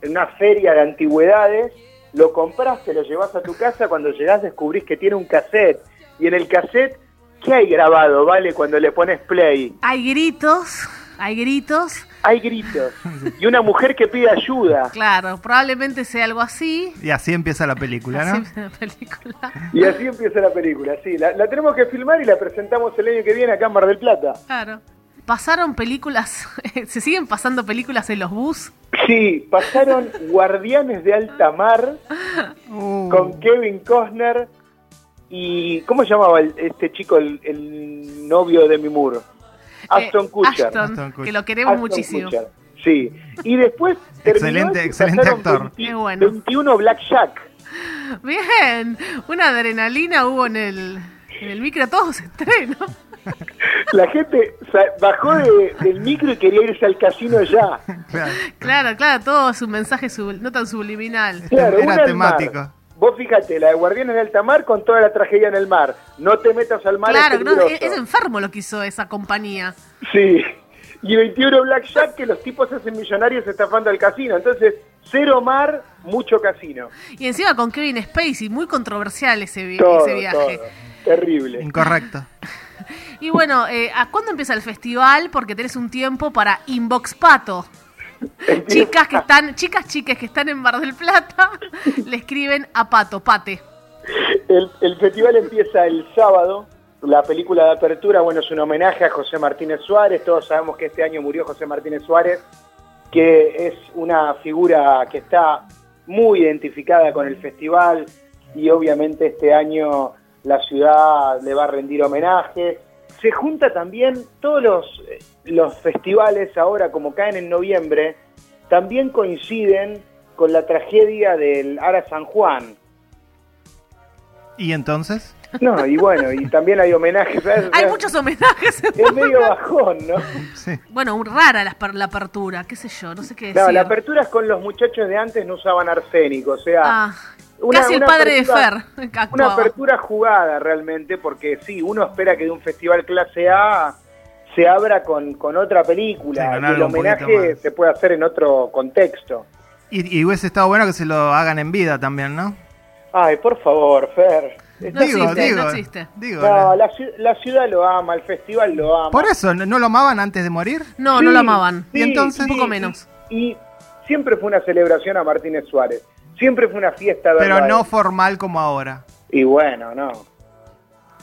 en una feria de antigüedades, lo compras, te lo llevas a tu casa, cuando llegás descubrís que tiene un cassette. Y en el cassette, ¿qué hay grabado, vale? Cuando le pones play. Hay gritos, hay gritos. Hay gritos. Y una mujer que pide ayuda. Claro, probablemente sea algo así. Y así empieza la película, ¿no? Así es la película. Y así empieza la película, sí. La, la tenemos que filmar y la presentamos el año que viene acá en Mar del Plata. Claro. Pasaron películas, se siguen pasando películas en los bus. Sí, pasaron Guardianes de Alta Mar Uh, con Kevin Costner y ¿cómo se llamaba este chico, el, el novio de Mimur? Aston Eh, Kutcher. Ashton, Aston Kutcher. que lo queremos Aston muchísimo. Kutcher, Sí. Y después Excelente- excelente actor. 20 Qué bueno. 21 Blackjack. Bien, una adrenalina hubo en el, en el micro, todos se estrenó. La gente bajó de- del micro y quería irse al casino ya. claro. Claro, claro, todo es un mensaje sub- no tan subliminal. Claro, Era temático. mar. Vos fíjate, la de Guardianes de Alta Mar con toda la tragedia en el mar. No te metas al mar. Claro, es, no, es, es enfermo lo que hizo esa compañía. Sí. Y 21 Blackjack que los tipos se hacen millonarios estafando al casino. Entonces, cero mar, mucho casino. Y encima con Kevin Spacey, muy controversial ese, vi- Todo, ese viaje. todo. Terrible. Incorrecto. Y bueno, eh, ¿a cuándo empieza el festival? Porque tenés un tiempo para Inbox Pato. Chicas que están, chicas chiques que están en Mar del Plata, le escriben a Pato, Pate. El, el festival empieza el sábado. La película de apertura, bueno, es un homenaje a José Martínez Suárez. Todos sabemos que este año murió José Martínez Suárez, que es una figura que está muy identificada con el festival y obviamente este año la ciudad le va a rendir homenaje. Se junta también todos los, eh, los festivales ahora, como caen en noviembre, también coinciden con la tragedia del Ara San Juan. ¿Y entonces? No, y bueno, y también hay homenajes. Hay muchos homenajes. Es medio bajón, ¿no? Sí. Bueno, rara la, la apertura, qué sé yo, no sé qué decir. No, la apertura es con los muchachos de antes no usaban arsénico, o sea, Ah, una- casi el una padre apertura- de Fer una apertura jugada realmente, porque sí, uno espera que de un festival clase A se abra con, con otra película, Sí, con y el homenaje se puede hacer en otro contexto. Y, y hubiese estado bueno que se lo hagan en vida también, ¿no? Ay, por favor, Fer. No existe, no existe. digo, No, la, la ciudad lo ama, el festival lo ama. Por eso, ¿no no lo amaban antes de morir? No, Sí, no lo amaban. ¿Y entonces? Un poco menos. Y, y siempre fue una celebración a Martínez Suárez. Siempre fue una fiesta Pero verla a no formal como ahora. Y bueno, no.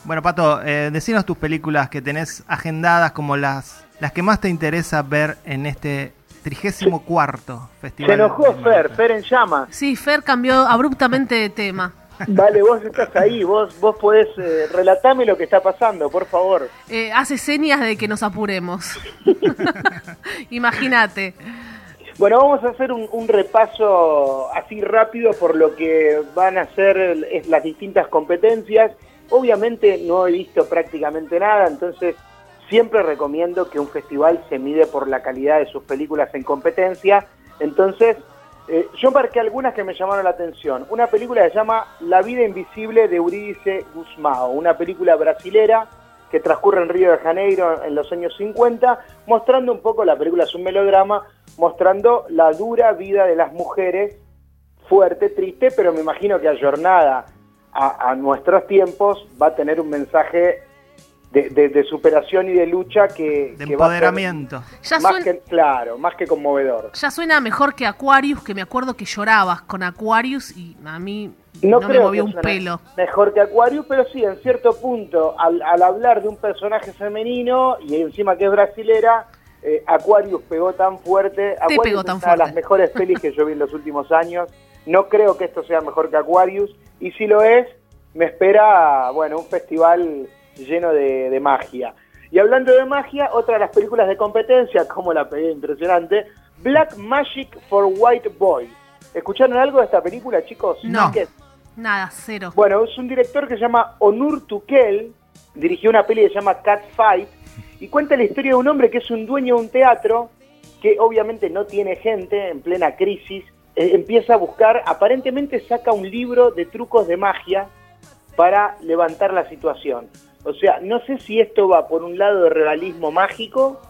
Bueno, Pato, eh, decinos tus películas que tenés agendadas como las, las que más te interesa ver en este trigésimo cuarto festival. Se enojó Fer. Fer en llamas. Sí, Fer cambió abruptamente de tema. Vale, vos estás ahí, vos, vos podés eh, relatame lo que está pasando, por favor. Eh, hace señas de que nos apuremos. Imagínate. Bueno, vamos a hacer un, repaso así rápido por lo que van a ser las distintas competencias. Obviamente no he visto prácticamente nada, entonces siempre recomiendo que un festival se mide por la calidad de sus películas en competencia. Entonces, eh, yo marqué algunas que me llamaron la atención. Una película que se llama La vida invisible de Eurídice Guzmao, una película brasilera que transcurre en Río de Janeiro en los años 50, mostrando un poco, la película es un melodrama, mostrando la dura vida de las mujeres, fuerte, triste, pero me imagino que ayornada a, a nuestros tiempos va a tener un mensaje de, de- de superación y de lucha que, De que va a ser empoderamiento. Ya, más suen- que, claro, más que conmovedor. ya suena mejor que Aquarius, que me acuerdo que llorabas con Aquarius y a mí No, no, me movió que un pelo. Mejor que Aquarius, pero sí, en cierto punto, al, al hablar de un personaje femenino y encima que es brasilera, eh, Aquarius pegó tan fuerte. Aquarius pegó es tan una de las mejores pelis que yo vi en los últimos años. No creo que esto sea mejor que Aquarius. Y si lo es, me espera, bueno, un festival lleno de, de magia. Y hablando de magia, otra de las películas de competencia, como la pegué impresionante, Black Magic for White Boys. ¿Escucharon algo de esta película, chicos? No. Nada, cero. Bueno, es un director que se llama Onur Tukel, dirigió una peli que se llama Cat Fight, y cuenta la historia de un hombre que es un dueño de un teatro, que obviamente no tiene gente, en plena crisis, eh, empieza a buscar, aparentemente saca un libro de trucos de magia para levantar la situación. O sea, no sé si esto va por un lado de realismo mágico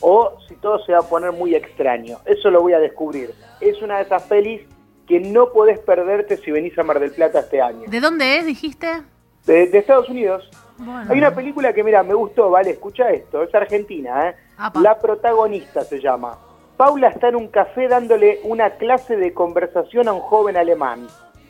o si todo se va a poner muy extraño. Eso lo voy a descubrir. Es una de esas pelis que no podés perderte si venís a Mar del Plata este año. ¿De dónde es, dijiste? De, de Estados Unidos. Bueno. Hay una película que, mira, me gustó, vale, escucha esto, es argentina, ¿eh? Apa. La protagonista se llama. Paula está en un café dándole una clase de conversación a un joven alemán.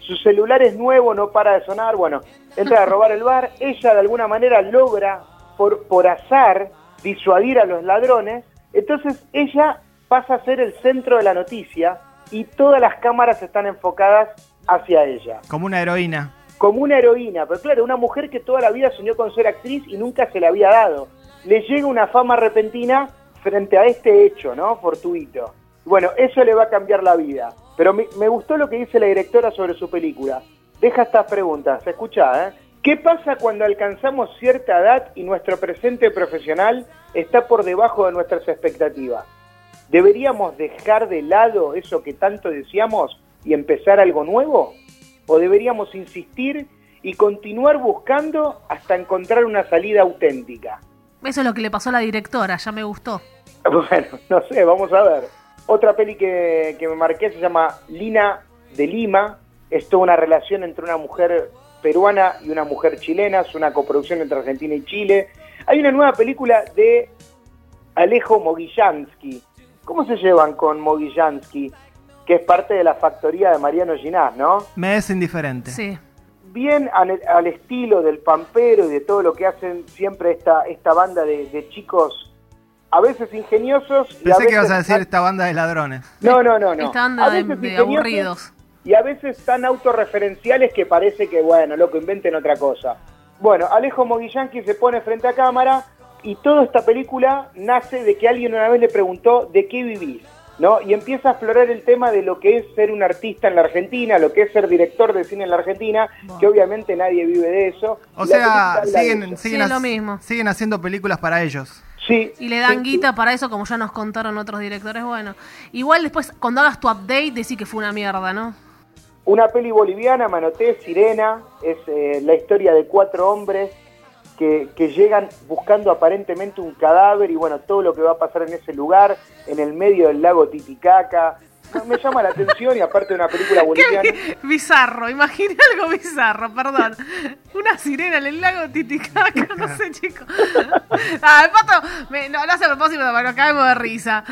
Su celular es nuevo, no para de sonar, bueno, entra a robar el bar, ella de alguna manera logra, por, por azar, disuadir a los ladrones, entonces ella pasa a ser el centro de la noticia y todas las cámaras están enfocadas hacia ella Como una heroína. como una heroína, pero claro, una mujer que toda la vida soñó con ser actriz y nunca se le había dado. Le llega una fama repentina frente a este hecho, ¿no? Fortuito. Bueno, eso le va a cambiar la vida. Pero me, me gustó lo que dice la directora sobre su película. Deja estas preguntas, escucha, ¿eh? ¿Qué pasa cuando alcanzamos cierta edad y nuestro presente profesional está por debajo de nuestras expectativas? ¿Deberíamos dejar de lado eso que tanto deseamos y empezar algo nuevo? ¿O deberíamos insistir y continuar buscando hasta encontrar una salida auténtica? Eso es lo que le pasó a la directora, ya me gustó. Bueno, no sé, vamos a ver. Otra peli que, que me marqué se llama Lina de Lima. Es toda una relación entre una mujer peruana y una mujer chilena. Es una coproducción entre Argentina y Chile. Hay una nueva película de Alejo Mogillansky. ¿Cómo se llevan con Mogillansky? Que es parte de la factoría de Mariano Ginás, ¿no? Me es indiferente. Sí. bien al, al estilo del Pampero y de todo lo que hacen siempre esta, esta banda de, de chicos, a veces ingeniosos. y Pensé que ibas veces a decir tan- esta banda de ladrones. No, no, no, no. Esta banda A de, veces de aburridos. Y a veces tan autorreferenciales que parece que, bueno, loco, inventen otra cosa. Bueno, Alejo Moguillanqui se pone frente a cámara y toda esta película nace de que alguien una vez le preguntó de qué vivís, ¿no? Y empieza a explorar el tema de lo que es ser un artista en la Argentina, lo que es ser director de cine en la Argentina, que obviamente nadie vive de eso. O sea, siguen, siguen, Sí, lo mismo. siguen haciendo películas para ellos. Sí. Y le dan Sí, guita para eso, como ya nos contaron otros directores. Bueno, igual después, cuando hagas tu update, decís que fue una mierda, ¿no? Una peli boliviana, me anoté, Sirena, es eh, la historia de cuatro hombres que, que llegan buscando aparentemente un cadáver y bueno, todo lo que va a pasar en ese lugar, en el medio del lago Titicaca. Me llama la atención y aparte de una película boliviana. Bizarro, imaginé algo bizarro, perdón. Una sirena en el lago Titicaca, no sé, chicos. Ah, el pato, me- no, no hace a propósito, pero nos caemos de risa.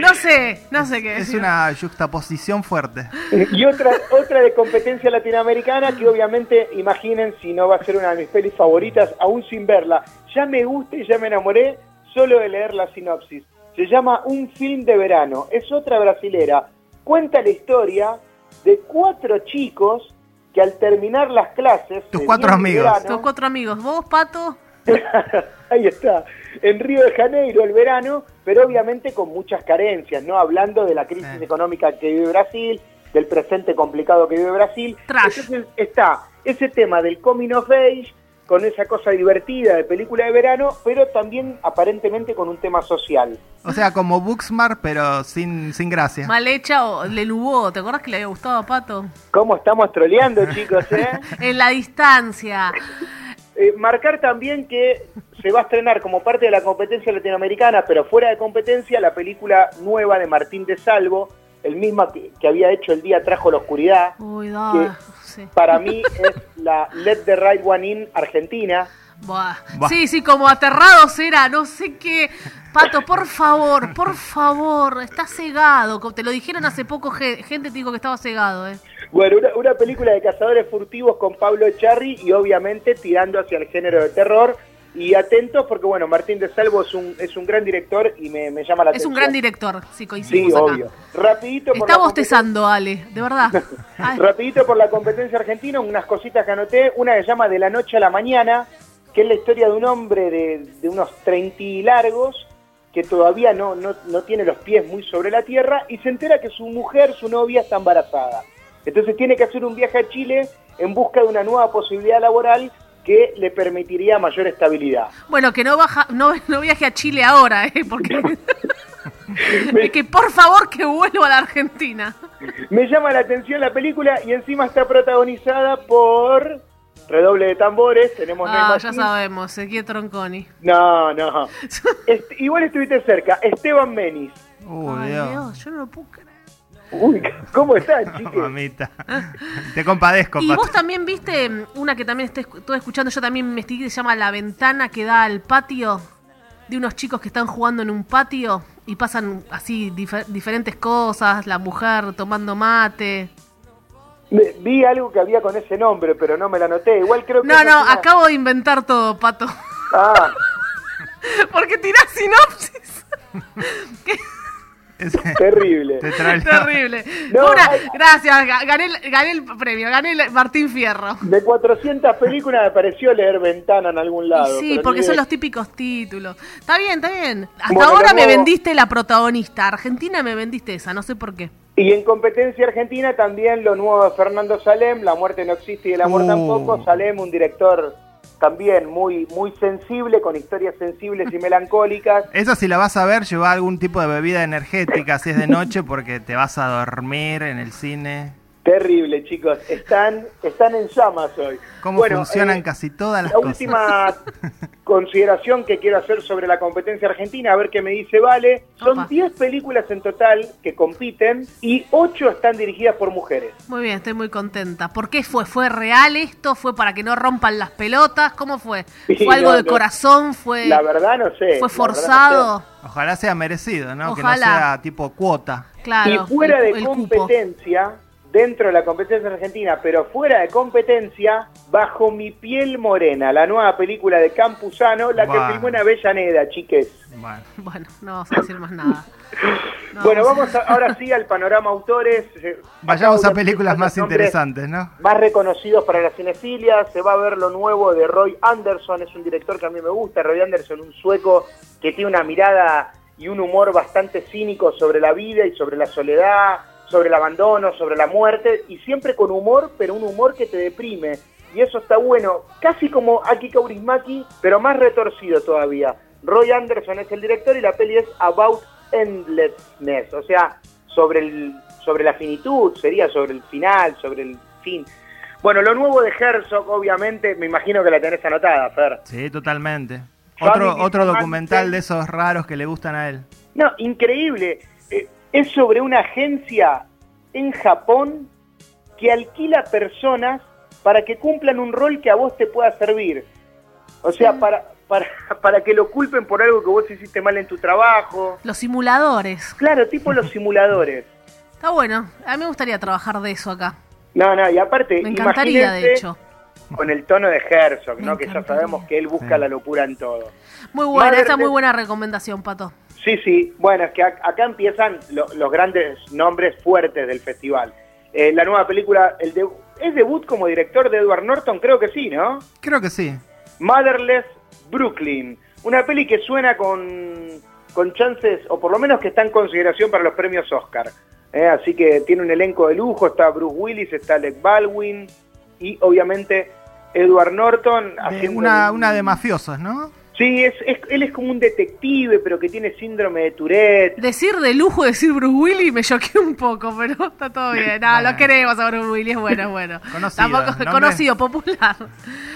No sé, no sé qué Es decir. una juxtaposición fuerte. Y otra, otra de competencia latinoamericana que obviamente, imaginen si no va a ser una de mis pelis favoritas, aún sin verla. Ya me gusta y ya me enamoré solo de leer la sinopsis. Se llama Un film de verano. Es otra brasilera. Cuenta la historia de cuatro chicos que al terminar las clases... Tus cuatro amigos. verano- Tus cuatro amigos, vos, pato. Ahí está, en Río de Janeiro el verano, pero obviamente con muchas carencias, ¿no? Hablando de la crisis económica que vive Brasil, del presente complicado que vive Brasil. Trash. Entonces está ese tema del coming of age, con esa cosa divertida de película de verano, pero también aparentemente con un tema social. O sea, como Booksmart, pero sin, sin gracia. Mal hecha o le lubó. ¿Te acordás que le había gustado a Pato? ¿Cómo estamos troleando, chicos, eh? En la distancia. Eh, marcar también que se va a estrenar como parte de la competencia latinoamericana, pero fuera de competencia, la película nueva de Martín de Salvo, el mismo que, que había hecho El Día Trajo la Oscuridad. Uy, da. que Sí. para mí es la Let the Right One In Argentina. Buah. Buah. Sí, sí, como aterrados era, no sé qué. Pato, por favor, por favor, está cegado. Como Te lo dijeron hace poco, ge- gente te dijo que estaba cegado, ¿eh? Bueno, una, una película de cazadores furtivos con Pablo Echarri y obviamente tirando hacia el género de terror. Y atentos porque, bueno, Martín de Salvo es un, es un gran director y me, me llama la Es atención. un gran director, Sí, coincidimos acá. obvio. Rapidito por Está bostezando, Ale, de verdad. Ay, Rapidito por la competencia argentina, unas cositas que anoté. Una que se llama De la noche a la mañana, que es la historia de un hombre de, de unos 30 y largos que todavía no, no, no tiene los pies muy sobre la tierra y se entera que su mujer, su novia, está embarazada. Entonces tiene que hacer un viaje a Chile en busca de una nueva posibilidad laboral que le permitiría mayor estabilidad. Bueno, que no baja, no, no viaje a Chile ahora, ¿eh? Porque. Es que por favor que vuelva a la Argentina. Me llama la atención la película y encima está protagonizada por redoble de tambores. Tenemos Ah, ya sabemos, Ezequiel Tronconi. No, no. Est- igual estuviste cerca. Esteban Menis. Uy, Ay, Dios. Dios, yo no lo puedo creer. Uy, ¿cómo están, chiques? Mamita. Te compadezco, Y vos también viste mm, una que también estoy, estuve escuchando, yo también me que se llama La Ventana que da al patio, de unos chicos que están jugando en un patio y pasan así difer- diferentes cosas, la mujer tomando mate. Me- Vi algo que había con ese nombre, pero no me la anoté. Igual creo que... No, no, una- acabo de inventar todo, Pato. Ah, Porque tirás sinopsis. Ese- terrible. terrible. No, Fue una- hay- gracias, ga- gané, el- gané el premio, gané el Martín Fierro. De 400 películas me pareció leer Ventana en algún lado. Sí, porque ni son los típicos títulos. Está bien, está bien. Hasta Bueno, ahora me vendiste la protagonista. Argentina me vendiste esa, no sé por qué. Y en competencia argentina también lo nuevo de Fernando Salem, La muerte no existe y el amor Uh. tampoco. Salem, un director también muy, muy sensible, con historias sensibles y melancólicas. Eso si la vas a ver, lleva algún tipo de bebida energética si es de noche porque te vas a dormir en el cine. Terrible, chicos. Están, están en llamas hoy. Cómo Bueno, funcionan eh, casi todas las La cosas. última consideración que quiero hacer sobre la competencia argentina, a ver qué me dice Vale. Son Opa. 10 películas en total que compiten y 8 están dirigidas por mujeres. Muy bien, estoy muy contenta. ¿Por qué fue? ¿Fue real esto? ¿Fue para que no rompan las pelotas? ¿Cómo fue? Sí, ¿Fue algo no, de no. corazón? ¿Fue, La verdad no sé. fue forzado? Ojalá sea merecido, ¿no? Que no Ojalá. sea tipo cuota. Claro. y fuera el- de el cupo. Dentro de la competencia argentina, pero fuera de competencia, Bajo mi piel morena, la nueva película de Campuzano, la Bueno. que filmó en Avellaneda, chiques. Bueno. Bueno, no vamos a decir más nada. No bueno, vamos vamos a- ahora sí al panorama autores. Eh, Vayamos a películas más interesantes, ¿no? Más reconocidos para la cinefilia, se va a ver lo nuevo de Roy Anderson, es un director que a mí me gusta, Roy Anderson, un sueco que tiene una mirada y un humor bastante cínico sobre la vida y sobre la soledad, sobre el abandono, sobre la muerte, y siempre con humor, pero un humor que te deprime. Y eso está bueno, casi como Aki Kaurismaki, pero más retorcido todavía. Roy Anderson es el director y la peli es About Endlessness, o sea, sobre, el, sobre la finitud, sería sobre el final, sobre el fin. Bueno, lo nuevo de Herzog, obviamente, me imagino que la tenés anotada, Fer. Sí, totalmente. Otro, otro documental de esos raros que le gustan a él. No, increíble. Eh, es sobre una agencia en Japón que alquila personas para que cumplan un rol que a vos te pueda servir. O sea, para, para, para que lo culpen por algo que vos hiciste mal en tu trabajo. Los simuladores. Claro, tipo los simuladores. Está bueno. A mí me gustaría trabajar de eso acá. No, no, y aparte, Me encantaría, de hecho. Con el tono de Herzog, ¿no? Que ya sabemos que él busca Sí. la locura en todo. Muy buena, Madre esa es muy buena recomendación, Pato. Sí, sí. Bueno, es que ac- acá empiezan lo- los grandes nombres fuertes del festival. Eh, la nueva película, el de- ¿es debut como director de Edward Norton? Creo que sí, ¿no? Creo que sí. Motherless Brooklyn. Una peli que suena con, con chances, o por lo menos que está en consideración para los premios Oscar. Eh, así que tiene un elenco de lujo, está Bruce Willis, está Alec Baldwin y obviamente Edward Norton haciendo... una, un- una de mafiosos, ¿no? Sí, es, es- él es como un detective, pero que tiene síndrome de Tourette. Decir de lujo, decir Bruce Willis, me choqué un poco, pero está todo bien. No, Bueno. lo queremos a Bruce Willis, es bueno, es bueno. Conocido, Tampoco conocido, popular.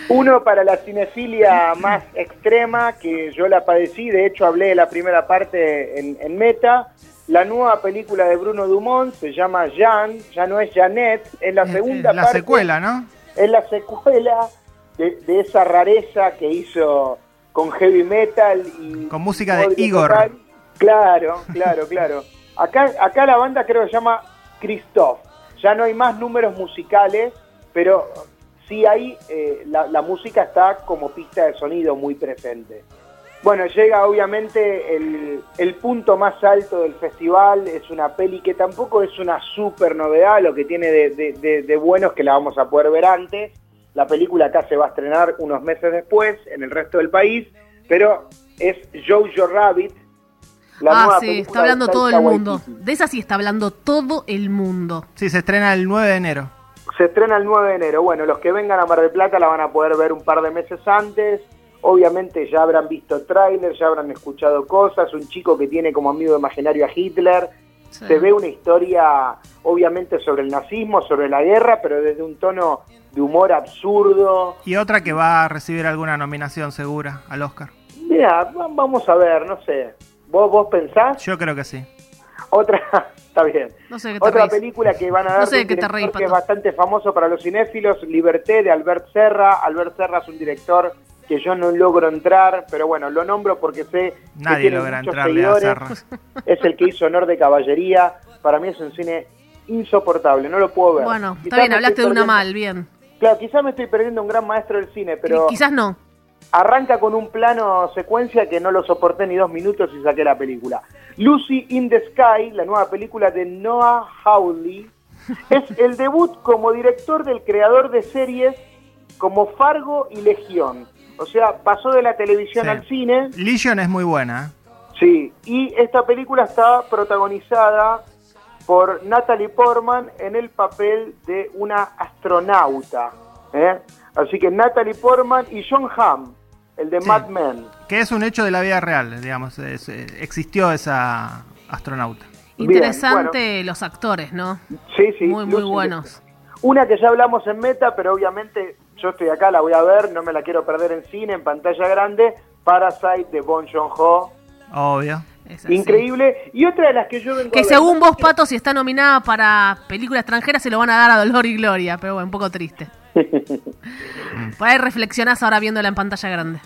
Uno para la cinefilia más extrema, que yo la padecí, de hecho hablé de la primera parte en, en Meta. La nueva película de Bruno Dumont se llama Jean, ya no es Janet, es la segunda es la parte. secuela, ¿no? Es la secuela de, de esa rareza que hizo con heavy metal y Con música de Igor. total. Claro, claro, claro. Acá, acá la banda creo que se llama Christoph. Ya no hay más números musicales, pero sí hay, eh, la, la música está como pista de sonido muy presente. Bueno, llega obviamente el, el punto más alto del festival, es una peli que tampoco es una super novedad, lo que tiene de, de, de, de bueno es que la vamos a poder ver antes. La película acá se va a estrenar unos meses después en el resto del país, pero es Jojo Rabbit. la ah, nueva sí, está hablando de todo el mundo. Waititi. De esa sí está hablando todo el mundo. Sí, se estrena el 9 de enero. Se estrena el 9 de enero. Bueno, los que vengan a Mar del Plata la van a poder ver un par de meses antes. Obviamente ya habrán visto trailers, ya habrán escuchado cosas. Un chico que tiene como amigo imaginario a Hitler. Sí. Se ve una historia, obviamente, sobre el nazismo, sobre la guerra, pero desde un tono de humor absurdo. Y otra que va a recibir alguna nominación segura al Oscar. Mira, va- vamos a ver, no sé. ¿Vos, vos pensás? Yo creo que sí. Otra, está bien. No sé qué te Otra reís. película que van a dar No sé qué te reís, que es bastante famoso para los cinéfilos, Liberté de Albert Serra. Albert Serra es un director que yo no logro entrar, pero bueno, lo nombro porque sé que Nadie tiene logra muchos seguidores. Es el que hizo Honor de Caballería. Para mí es un cine insoportable, no lo puedo ver. Bueno, Quizás está bien, me hablaste de una mal, bien. Claro, quizás me estoy perdiendo un gran maestro del cine, pero Quizás no. arranca con un plano secuencia que no lo soporté ni dos minutos y saqué la película. Lucy in the Sky, la nueva película de Noah Hawley, es el debut como director del creador de series como Fargo y Legión. O sea, pasó de la televisión Sí. al cine. Legion es muy buena. ¿eh? Sí, y esta película está protagonizada por Natalie Portman en el papel de una astronauta. ¿eh? Así que Natalie Portman y John Hamm, el de Sí. Mad Men. Que es un hecho de la vida real, digamos. es- eh, existió esa astronauta. Bien, Interesante los actores, ¿no? Sí, sí. Muy, muy buenos. Una que ya hablamos en Meta, pero obviamente yo estoy acá, la voy a ver, no me la quiero perder en cine, en pantalla grande. Parasite de Bon Joon-ho. Obvio. Es así. Increíble. Y otra de las que yo vengo a Que ver- según vos, Pato, si está nominada para película extranjera, se lo van a dar a Dolor y Gloria. Pero bueno, un poco triste. Por ahí reflexionás ahora viéndola en pantalla grande.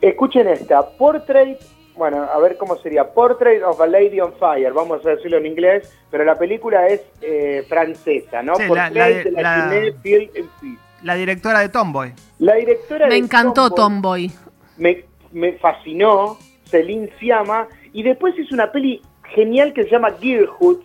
Escuchen esta, Portrait, bueno, a ver cómo sería, Portrait of a Lady on Fire, vamos a decirlo en inglés, pero la película es eh, francesa, ¿no? Sí, Portrait la de- de la, la- and Peace. La directora de Tomboy. La directora Me de encantó Tomboy Tomboy. me, me fascinó, Celine Siama, y después hizo una peli genial que se llama Girlhood,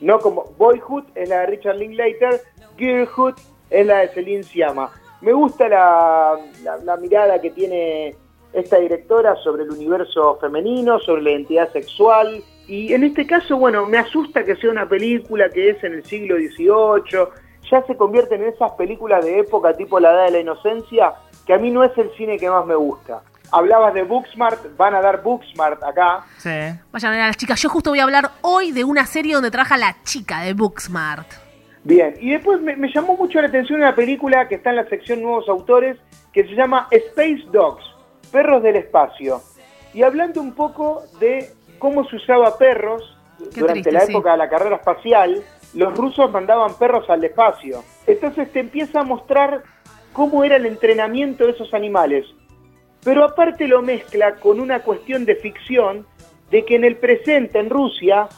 no como Boyhood es la de Richard Linklater, Girlhood es la de Celine Siama. Me gusta la, la- la mirada que tiene esta directora sobre el universo femenino, sobre la identidad sexual, y en este caso, bueno, me asusta que sea una película que es en el siglo XVIII, ya se convierten en esas películas de época tipo La Edad de la Inocencia, que a mí no es el cine que más me gusta. Hablabas de Booksmart, van a dar Booksmart acá. Sí. Vayan a ver a las chicas. Yo justo voy a hablar hoy de una serie donde trabaja la chica de Booksmart. Bien, y después me, me llamó mucho la atención una película que está en la sección Nuevos Autores, que se llama Space Dogs, Perros del Espacio. Y hablando un poco de cómo se usaba perros Qué durante triste, la sí. época de la carrera espacial, los rusos mandaban perros al espacio. Entonces te empieza a mostrar cómo era el entrenamiento de esos animales. Pero aparte lo mezcla con una cuestión de ficción de que en el presente, en Rusia,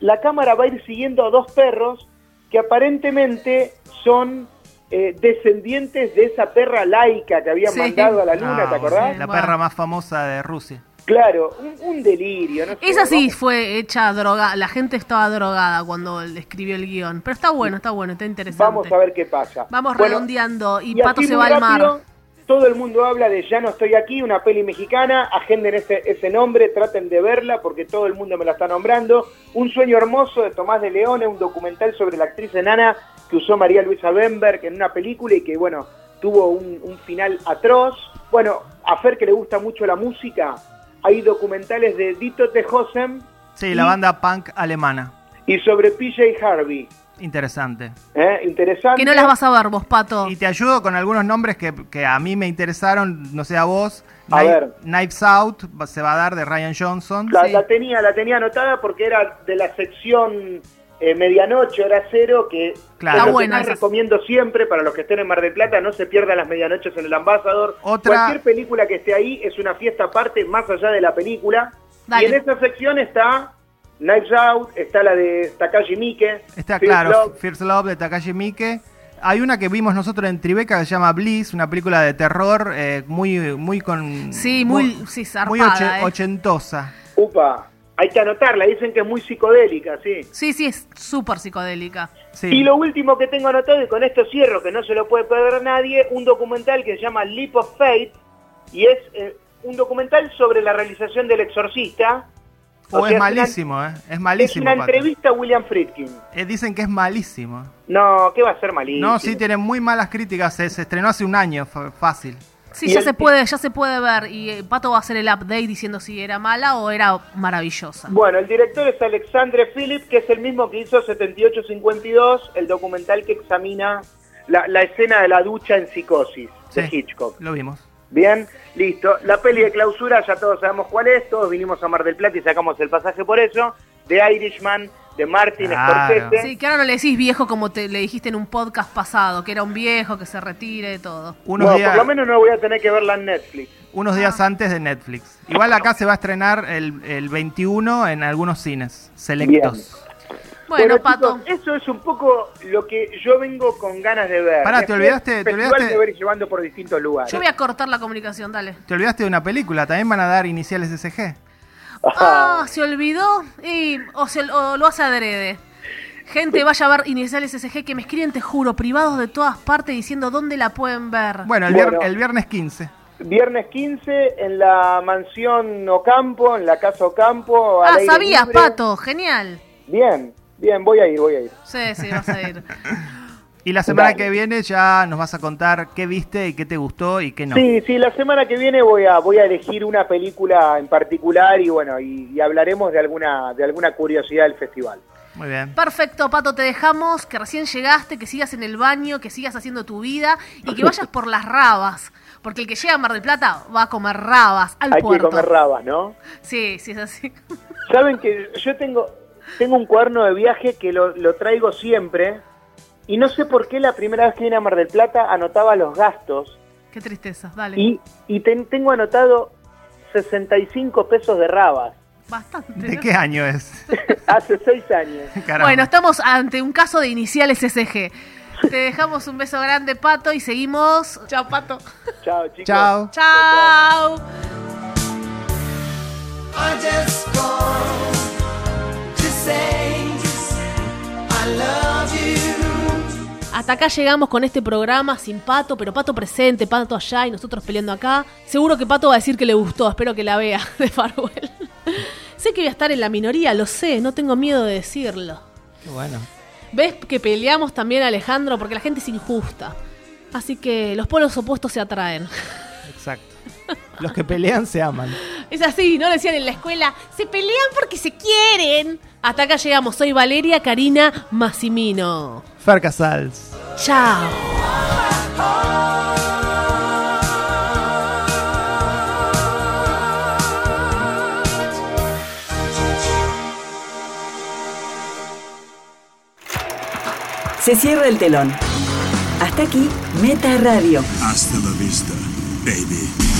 la cámara va a ir siguiendo a dos perros que aparentemente son eh, descendientes de esa perra laica que habían Sí. mandado a la luna, Ah, ¿te acordás? La perra más famosa de Rusia. Claro, un, un delirio. No sé, Esa sí vamos- fue hecha drogada. La gente estaba drogada cuando le escribió el guion. Pero está bueno, está bueno, está interesante. Vamos a ver qué pasa. Vamos Bueno, redondeando. Y, y Pato se va al mar. Todo el mundo habla de Ya no estoy aquí, una peli mexicana, agenden ese, ese nombre, traten de verla porque todo el mundo me la está nombrando. Un sueño hermoso de Tomás de León, un documental sobre la actriz enana que usó María Luisa Bemberg en una película y que, bueno, tuvo un, un final atroz. Bueno, a Fer que le gusta mucho la música, hay documentales de Dito Tejosen Sí, y- la banda punk alemana. y sobre PJ Harvey. Interesante. ¿eh? Interesante. Que no las vas a ver vos, Pato. Y te ayudo con algunos nombres que, que a mí me interesaron, no sé a vos. A Knife- ver. Knives Out va- se va a dar de Ryan Johnson. La, Sí. la tenía, la tenía anotada porque era de la sección eh, medianoche, hora cero, que Claro. buena que más esa. recomiendo siempre para los que estén en Mar del Plata, no se pierdan las medianoches en el Ambassador. Otra- Cualquier película que esté ahí es una fiesta aparte, más allá de la película. Dale. Y en esa sección está Knives Out, está la de Takashi Miike. Está First claro, Love. First Love de Takashi Miike. Hay una que vimos nosotros en Tribeca que se llama Bliss, una película de terror eh, muy, muy con. Sí, muy- sí, muy zarpada, eh. ochentosa. Upa, hay que anotarla, dicen que es muy psicodélica, sí. Sí, sí, es súper psicodélica. Sí. Y lo último que tengo anotado, y con esto cierro, que no se lo puede perder nadie, un documental que se llama Leap of Faith, y es eh, un documental sobre la realización del exorcista. Oh, O es una- malísimo, ¿eh? Es Es malísimo. una Pato. entrevista a William Friedkin. Eh, dicen que es malísimo. No, ¿qué va a ser malísimo? No, sí, tiene muy malas críticas. Se, se estrenó hace un año, fácil. Sí, Y ya el- se puede, ya se puede ver. Y eh, Pato va a hacer el update diciendo si era mala o era maravillosa. Bueno, el director es Alexandre Philip, que es el mismo que hizo 7852, el documental que examina la, la escena de la ducha en psicosis de Hitchcock. Lo vimos. Bien, listo. La peli de clausura ya todos sabemos cuál es, todos vinimos a Mar del Plata y sacamos el pasaje por eso. The Irishman, de Martin Claro. Scorsese. Sí, que ahora no le decís viejo como te le dijiste en un podcast pasado, que era un viejo que se retire y todo. Unos, No, días, por lo menos no voy a tener que verla en Netflix. unos días antes de Netflix. Igual acá se va a estrenar el, el 21 en algunos cines selectos. Bueno, Pato. chicos, eso es un poco lo que yo vengo con ganas de ver. Pará, te olvidaste- te olvidaste- de ver y llevando por distintos lugares. Yo voy a cortar la comunicación, dale. Te olvidaste de una película, también van a dar iniciales SG. Ah, se olvidó y o, se, o lo hace adrede. Gente, vaya a ver Iniciales SG que me escriben, te juro, privados de todas partes diciendo dónde la pueden ver. Bueno, el, Bueno. vier- el viernes 15. Viernes 15 en la mansión Ocampo, en la casa Ocampo. al ah, aire sabías, libre. Pato, genial. Bien, bien, voy a ir, voy a ir. Sí, sí, vas a ir. Y la semana Dale. que viene ya nos vas a contar qué viste y qué te gustó y qué no. Sí, sí, la semana que viene voy a voy a elegir una película en particular y bueno, y, y hablaremos de alguna de alguna curiosidad del festival. Muy bien. Perfecto, Pato, te dejamos, que recién llegaste, que sigas en el baño, que sigas haciendo tu vida y que vayas por las rabas. Porque el que llega a Mar del Plata va a comer rabas al Hay puerto. que comer rabas, ¿no? Sí, sí, es así. Saben que yo tengo tengo un cuaderno de viaje que lo, lo traigo siempre y no sé por qué la primera vez que vine a Mar del Plata anotaba los gastos Qué tristeza, dale. y, y ten- tengo anotado 65 pesos de rabas. Bastante. ¿De ¿no? qué año es? Hace seis años. Caramba. Bueno, estamos ante un caso de iniciales SG. Te dejamos un beso grande, Pato, y seguimos. Chao, Pato. Chao, chicos. Chao. Chao. I just called to say I love you. Hasta acá llegamos con este programa sin Pato, pero Pato presente, Pato allá y nosotros peleando acá. Seguro que Pato va a decir que le gustó, espero que la vea de Farwell. sé que voy a estar en la minoría, lo sé, no tengo miedo de decirlo. Qué bueno. ¿Ves que peleamos también, Alejandro? Porque la gente es injusta. Así que los polos opuestos se atraen. Exacto. Los que pelean se aman. Es así, ¿no? Decían en la escuela, se pelean porque se quieren. Hasta acá llegamos, soy Valeria Karina Massimino. Fer Casals. Chao. Se cierra el telón. Hasta aquí, Meta Radio. Hasta la vista, baby.